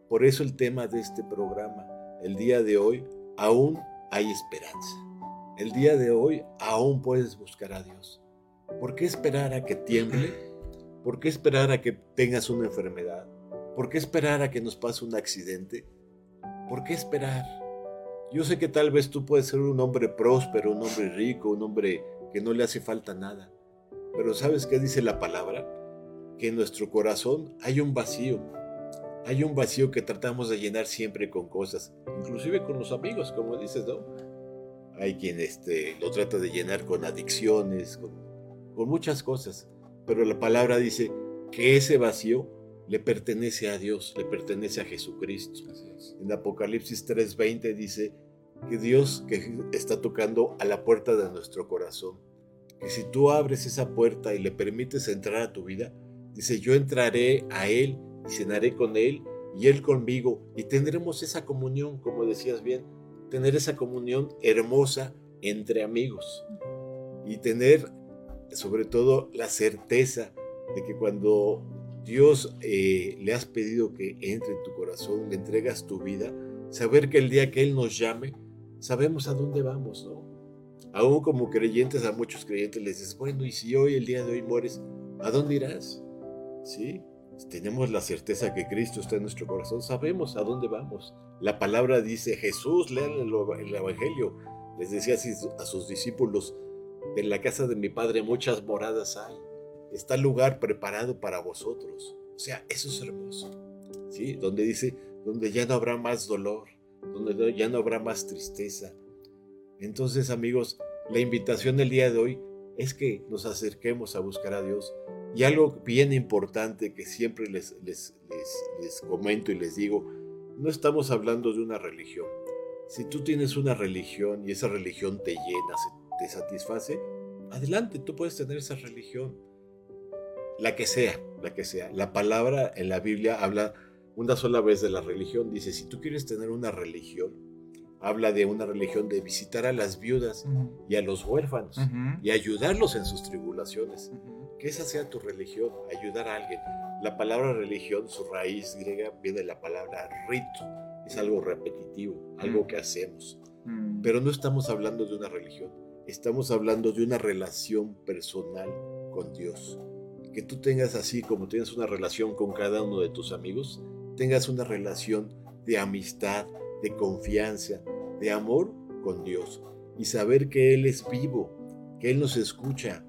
Por eso el tema de este programa, el día de hoy, aún hay esperanza. El día de hoy aún puedes buscar a Dios. ¿Por qué esperar a que tiemble? ¿Por qué esperar a que tengas una enfermedad? ¿Por qué esperar a que nos pase un accidente? ¿Por qué esperar? Yo sé que tal vez tú puedes ser un hombre próspero, un hombre rico, un hombre que no le hace falta nada. Pero ¿sabes qué dice la palabra? Que en nuestro corazón hay un vacío. Hay un vacío que tratamos de llenar siempre con cosas, inclusive con los amigos, como dices, ¿no? Hay quien este, lo trata de llenar con adicciones, con, con muchas cosas. Pero la palabra dice que ese vacío le pertenece a Dios, le pertenece a Jesucristo. En Apocalipsis 3:20 dice que Dios que está tocando a la puerta de nuestro corazón, que si tú abres esa puerta y le permites entrar a tu vida, dice, yo entraré a Él y cenaré con Él y Él conmigo. Y tendremos esa comunión, como decías bien, tener esa comunión hermosa entre amigos. Y tener sobre todo la certeza de que cuando Dios eh, le has pedido que entre en tu corazón, le entregas tu vida, saber que el día que Él nos llame, sabemos a dónde vamos, ¿no? Aún como creyentes, a muchos creyentes les dices, bueno, y si hoy, el día de hoy mueres, ¿a dónde irás? ¿Sí? Tenemos la certeza que Cristo está en nuestro corazón, sabemos a dónde vamos. La palabra dice, Jesús, lean el, Evangelio, les decía a sus discípulos, en la casa de mi Padre muchas moradas hay, está lugar preparado para vosotros. O sea, eso es hermoso, ¿sí? Donde dice, donde ya no habrá más dolor, donde ya no habrá más tristeza. Entonces, amigos, la invitación del día de hoy es que nos acerquemos a buscar a Dios y algo bien importante que siempre les, les, les, comento y les digo, no estamos hablando de una religión. Si tú tienes una religión y esa religión te llena, te satisface, adelante, tú puedes tener esa religión. La que sea, la que sea. La palabra en la Biblia habla una sola vez de la religión. Dice, si tú quieres tener una religión, habla de una religión de visitar a las viudas y a los huérfanos y ayudarlos en sus tribulaciones que esa sea tu religión, ayudar a alguien. La palabra religión, su raíz griega, viene de la palabra rito, es algo repetitivo, algo que hacemos. Mm. Pero no estamos hablando de una religión, estamos hablando de una relación personal con Dios. Que tú tengas así como tienes una relación con cada uno de tus amigos, tengas una relación de amistad, de confianza, de amor con Dios y saber que Él es vivo, que Él nos escucha,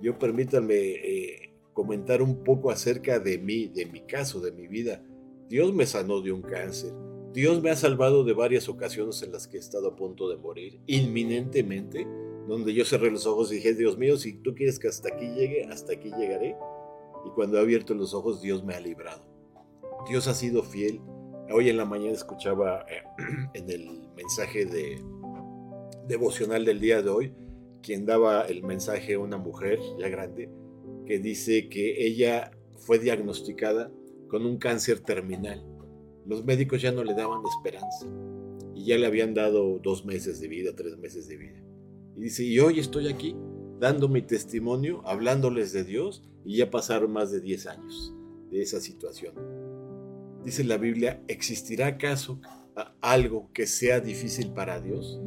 yo permítanme eh, comentar un poco acerca de mí, de mi caso, de mi vida. Dios me sanó de un cáncer. Dios me ha salvado de varias ocasiones en las que he estado a punto de morir, inminentemente, donde yo cerré los ojos y dije, Dios mío, si tú quieres que hasta aquí llegue, hasta aquí llegaré. Y cuando he abierto los ojos, Dios me ha librado. Dios ha sido fiel. Hoy en la mañana escuchaba eh, en el mensaje de devocional del día de hoy, quien daba el mensaje a una mujer ya grande que dice que ella fue diagnosticada con un cáncer terminal. Los médicos ya no le daban esperanza y ya le habían dado dos meses de vida, tres meses de vida. Y dice, y hoy estoy aquí dando mi testimonio, hablándoles de Dios y ya pasaron más de 10 años de esa situación. Dice la Biblia, ¿existirá acaso algo que sea difícil para Dios?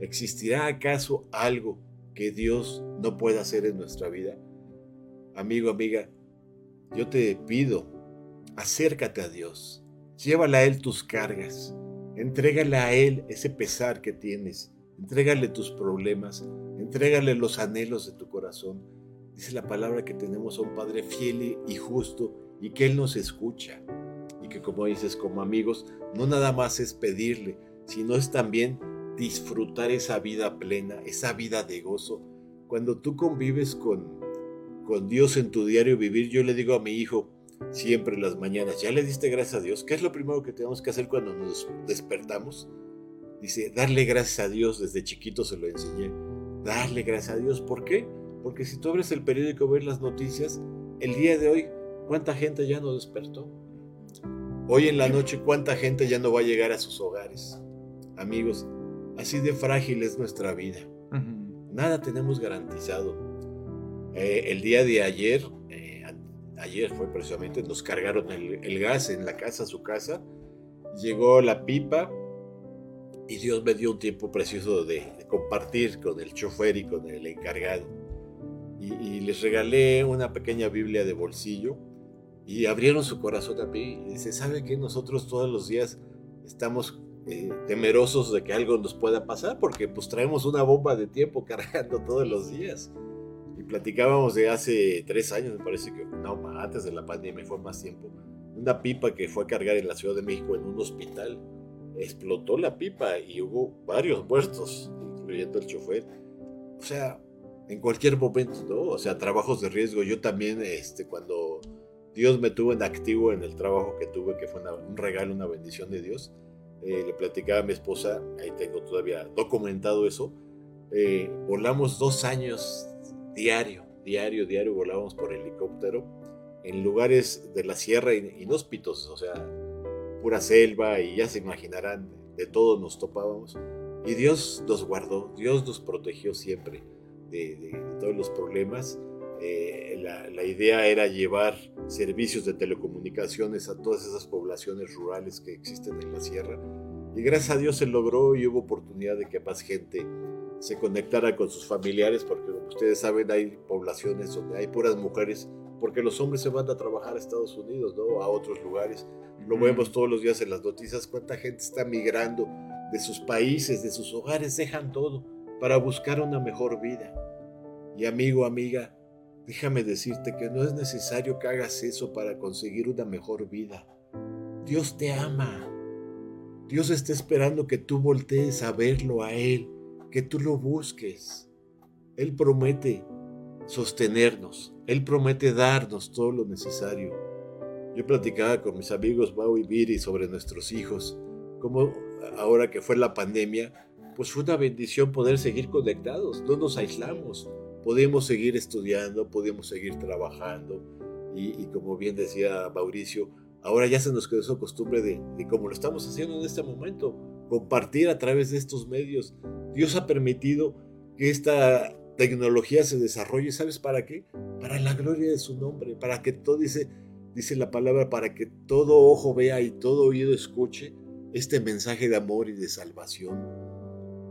¿Existirá acaso algo que Dios no pueda hacer en nuestra vida? Amigo, amiga, yo te pido, acércate a Dios, llévale a Él tus cargas, entrégale a Él ese pesar que tienes, entrégale tus problemas, entrégale los anhelos de tu corazón. Dice la palabra que tenemos a un Padre fiel y justo y que Él nos escucha. Y que como dices, como amigos, no nada más es pedirle, sino es también disfrutar esa vida plena, esa vida de gozo. Cuando tú convives con, con Dios en tu diario vivir, yo le digo a mi hijo siempre las mañanas, ¿ya le diste gracias a Dios? ¿Qué es lo primero que tenemos que hacer cuando nos despertamos? Dice, darle gracias a Dios, desde chiquito se lo enseñé. Darle gracias a Dios, ¿por qué? Porque si tú abres el periódico, ves las noticias, el día de hoy, ¿cuánta gente ya no despertó? Hoy en la noche, ¿cuánta gente ya no va a llegar a sus hogares? Amigos, Así de frágil es nuestra vida. Nada tenemos garantizado. Eh, el día de ayer, eh, ayer fue precisamente, nos cargaron el, gas en la casa, su casa. Llegó la pipa y Dios me dio un tiempo precioso de, compartir con el chofer y con el encargado. Y, les regalé una pequeña Biblia de bolsillo y abrieron su corazón a mí y dice, ¿sabe que nosotros todos los días estamos eh, temerosos de que algo nos pueda pasar, porque pues traemos una bomba de tiempo cargando todos los días. Y platicábamos de hace tres años, me parece que, no, antes de la pandemia fue más tiempo, una pipa que fue a cargar en la Ciudad de México en un hospital. Explotó la pipa y hubo varios muertos, incluyendo el chofer. O sea, en cualquier momento, ¿no? O sea, trabajos de riesgo. Yo también, este, cuando Dios me tuvo en activo en el trabajo que tuve, que fue un regalo, una bendición de Dios, eh, le platicaba a mi esposa, ahí tengo todavía documentado eso, eh, volamos dos años diario, diario, diario, volábamos por helicóptero en lugares de la sierra inhóspitos, o sea, pura selva y ya se imaginarán, de todo nos topábamos. Y Dios nos guardó, Dios nos protegió siempre de, todos los problemas. eh, la, la, idea era llevar servicios de telecomunicaciones a todas esas poblaciones rurales que existen en la sierra. Y gracias a Dios se logró y hubo oportunidad de que más gente se conectara con sus familiares, porque como ustedes saben hay poblaciones donde hay puras mujeres, porque los hombres se van a trabajar a Estados Unidos, ¿no? a otros lugares. Lo vemos todos los días en las noticias, cuánta gente está migrando de sus países, de sus hogares, dejan todo para buscar una mejor vida. Y amigo, amiga, déjame decirte que no es necesario que hagas eso para conseguir una mejor vida. Dios te ama. Dios está esperando que tú voltees a verlo a Él, que tú lo busques. Él promete sostenernos, Él promete darnos todo lo necesario. Yo platicaba con mis amigos Mau y Viri sobre nuestros hijos, como ahora que fue la pandemia, pues fue una bendición poder seguir conectados, no nos aislamos, podemos seguir estudiando, podemos seguir trabajando y, como bien decía Mauricio, ahora ya se nos quedó esa costumbre de, de como lo estamos haciendo en este momento, compartir a través de estos medios. Dios ha permitido que esta tecnología se desarrolle, ¿sabes para qué? Para la gloria de su nombre, para que todo dice, dice la palabra, para que todo ojo vea y todo oído escuche este mensaje de amor y de salvación.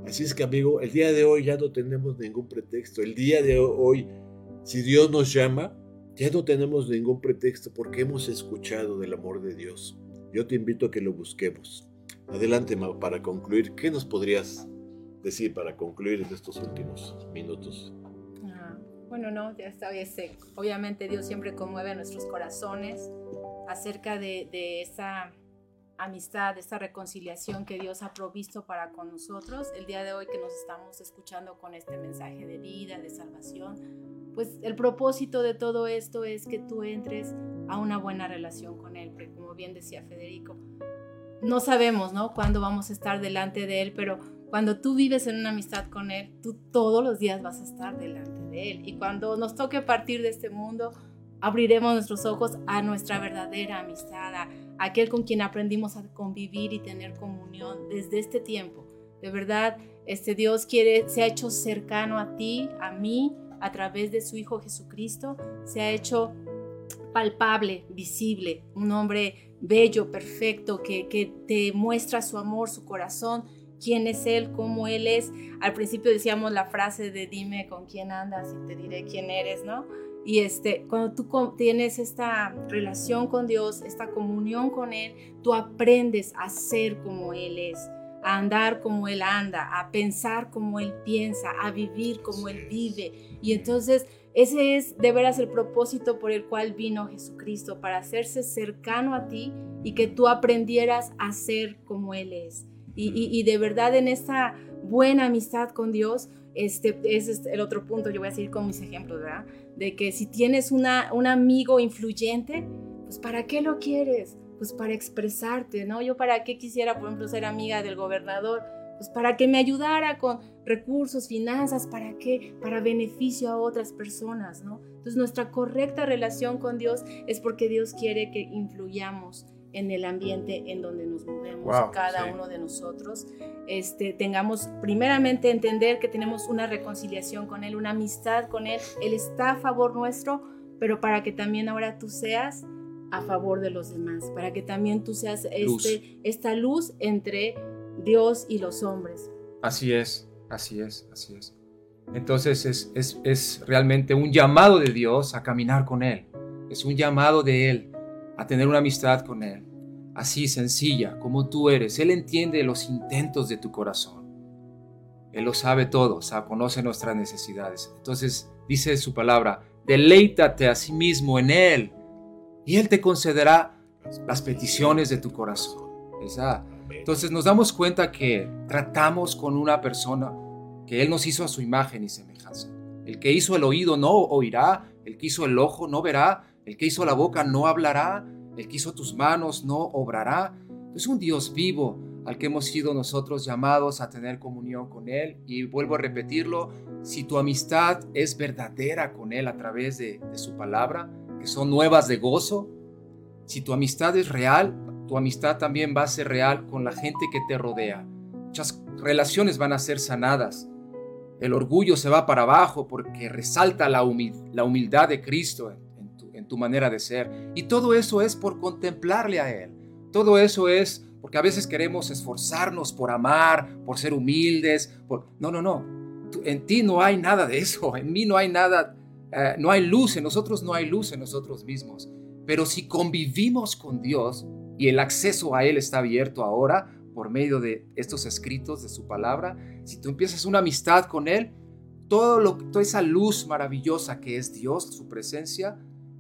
Así es que amigo, el día de hoy ya no tenemos ningún pretexto. El día de hoy, si Dios nos llama, ya no tenemos ningún pretexto porque hemos escuchado del amor de Dios. Yo te invito a que lo busquemos. Adelante, para concluir, ¿qué nos podrías decir para concluir en estos últimos minutos? Ah, bueno, no, ya está. Obviamente Dios siempre conmueve nuestros corazones acerca de, de esa amistad, esta reconciliación que Dios ha provisto para con nosotros. El día de hoy que nos estamos escuchando con este mensaje de vida, de salvación, pues el propósito de todo esto es que tú entres a una buena relación con Él, porque como bien decía Federico, no sabemos, ¿no? Cuándo vamos a estar delante de Él, pero cuando tú vives en una amistad con Él, tú todos los días vas a estar delante de Él. Y cuando nos toque partir de este mundo, abriremos nuestros ojos a nuestra verdadera amistad, a aquel con quien aprendimos a convivir y tener comunión desde este tiempo. De verdad, este Dios quiere, se ha hecho cercano a ti, a mí, a través de su Hijo Jesucristo, se ha hecho palpable, visible, un hombre bello, perfecto, que, que te muestra su amor, su corazón, quién es Él, cómo Él es. Al principio decíamos la frase de dime con quién andas y te diré quién eres, ¿no? Y este, cuando tú tienes esta relación con Dios, esta comunión con Él, tú aprendes a ser como Él es, a andar como Él anda, a pensar como Él piensa, a vivir como Él vive. Y entonces ese es de veras el propósito por el cual vino Jesucristo, para hacerse cercano a ti y que tú aprendieras a ser como Él es. Y, y de verdad en esta buena amistad con Dios, este, ese es el otro punto, yo voy a seguir con mis ejemplos, ¿verdad? De que si tienes una, un amigo influyente, pues ¿para qué lo quieres? Pues para expresarte, ¿no? Yo para qué quisiera, por ejemplo, ser amiga del gobernador, pues para que me ayudara con recursos, finanzas, ¿para qué? Para beneficio a otras personas, ¿no? Entonces nuestra correcta relación con Dios es porque Dios quiere que influyamos en el ambiente en donde nos movemos cada uno de nosotros. Este, tengamos primeramente entender que tenemos una reconciliación con Él, una amistad con Él. Él está a favor nuestro, pero para que también ahora tú seas a favor de los demás, para que también tú seas este, esta luz entre Dios y los hombres. Así es, así es, así es. Entonces es, es, es realmente un llamado de Dios a caminar con Él. Es un llamado de Él a tener una amistad con Él, así sencilla como tú eres. Él entiende los intentos de tu corazón. Él lo sabe todo, o conoce nuestras necesidades. Entonces dice su palabra, deleítate a sí mismo en Él y Él te concederá las peticiones de tu corazón. Entonces nos damos cuenta que tratamos con una persona que Él nos hizo a su imagen y semejanza. El que hizo el oído no oirá, el que hizo el ojo no verá, el que hizo la boca no hablará, el que hizo tus manos no obrará. Es un Dios vivo al que hemos sido nosotros llamados a tener comunión con Él. Y vuelvo a repetirlo, si tu amistad es verdadera con Él a través de, su palabra, que son nuevas de gozo, si tu amistad es real, tu amistad también va a ser real con la gente que te rodea. Muchas relaciones van a ser sanadas el orgullo se va para abajo porque resalta la, humildad de Cristo tu, manera de ser. Y todo eso es por contemplarle a Él. Todo eso es porque a veces queremos esforzarnos por amar, por ser humildes. Por... No, no, no. En ti no hay nada de eso. En mí no hay nada, eh, no hay luz. En nosotros no hay luz en nosotros mismos. Pero si convivimos con Dios y el acceso a Él está abierto ahora, por medio de estos escritos, de su palabra, si tú empiezas una amistad con Él, todo lo, toda esa luz maravillosa que es Dios, su presencia,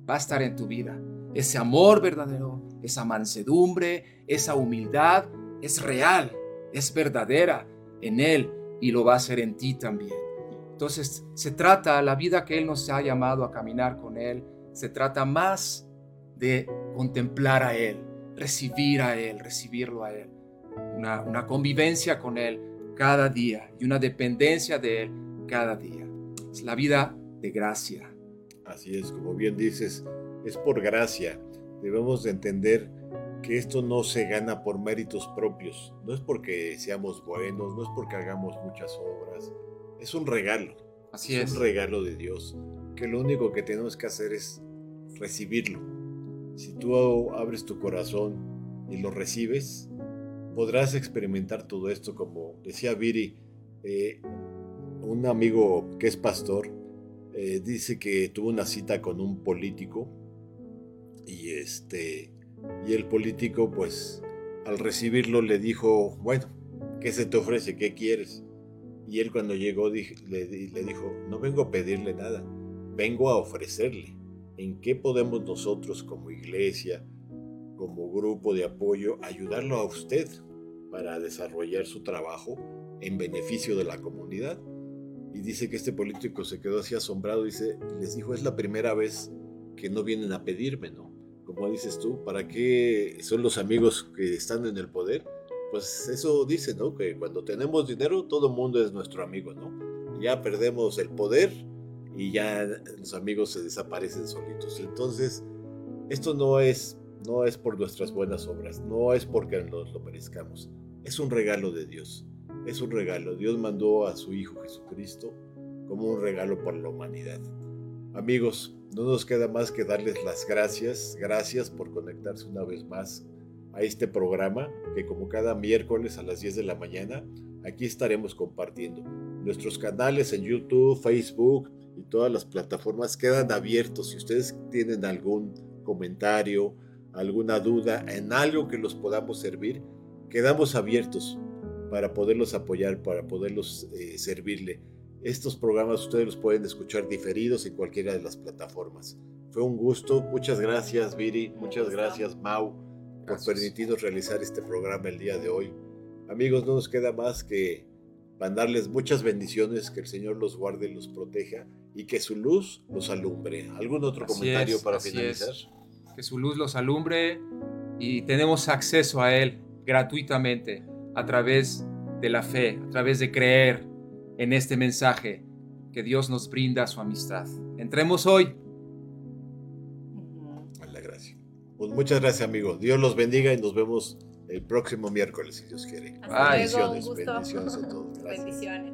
va a estar en tu vida. Ese amor verdadero, esa mansedumbre, esa humildad, es real, es verdadera en Él y lo va a hacer en ti también. Entonces se trata, la vida que Él nos ha llamado a caminar con Él, se trata más de contemplar a Él, recibir a Él, recibirlo a Él una, convivencia con Él cada día y una dependencia de Él cada día. Es la vida de gracia. Así es, como bien dices, es por gracia. Debemos de entender que esto no se gana por méritos propios. No es porque seamos buenos, no es porque hagamos muchas obras. Es un regalo. Así es. Es un regalo de Dios. Que lo único que tenemos que hacer es recibirlo. Si tú abres tu corazón y lo recibes, podrás experimentar todo esto, como decía Viri, eh, un amigo que es pastor, eh, dice que tuvo una cita con un político y este y el político pues al recibirlo le dijo, bueno, ¿qué se te ofrece? ¿Qué quieres? Y él cuando llegó le, le dijo, no vengo a pedirle nada, vengo a ofrecerle. ¿En qué podemos nosotros como iglesia, como grupo de apoyo, ayudarlo a usted para desarrollar su trabajo en beneficio de la comunidad. Y dice que este político se quedó así asombrado, dice, les dijo, es la primera vez que no vienen a pedirme, ¿no? Como dices tú, ¿para qué son los amigos que están en el poder? Pues eso dice, ¿no? Que cuando tenemos dinero, todo el mundo es nuestro amigo, ¿no? Ya perdemos el poder y ya los amigos se desaparecen solitos. Entonces, esto no es no es por nuestras buenas obras, no es porque nos lo merezcamos. Es un regalo de Dios. Es un regalo. Dios mandó a su Hijo Jesucristo como un regalo para la humanidad. Amigos, no nos queda más que darles las gracias. Gracias por conectarse una vez más a este programa que como cada miércoles a las 10 de la mañana aquí estaremos compartiendo. Nuestros canales en YouTube, Facebook y todas las plataformas quedan abiertos. Si ustedes tienen algún comentario, alguna duda en algo que los podamos servir, quedamos abiertos para poderlos apoyar, para poderlos eh, servirle. Estos programas ustedes los pueden escuchar diferidos en cualquiera de las plataformas. Fue un gusto, muchas gracias Viri, muchas gracias Mau por permitirnos realizar este programa el día de hoy. Amigos, no nos queda más que mandarles muchas bendiciones, que el Señor los guarde, los proteja y que su luz los alumbre. ¿Algún otro comentario para finalizar? que su luz los alumbre y tenemos acceso a Él gratuitamente a través de la fe, a través de creer en este mensaje que Dios nos brinda su amistad. Entremos hoy. A la gracia. Pues muchas gracias, amigos. Dios los bendiga y nos vemos el próximo miércoles, si Dios quiere. bendiciones, bendiciones a todos. Bendiciones.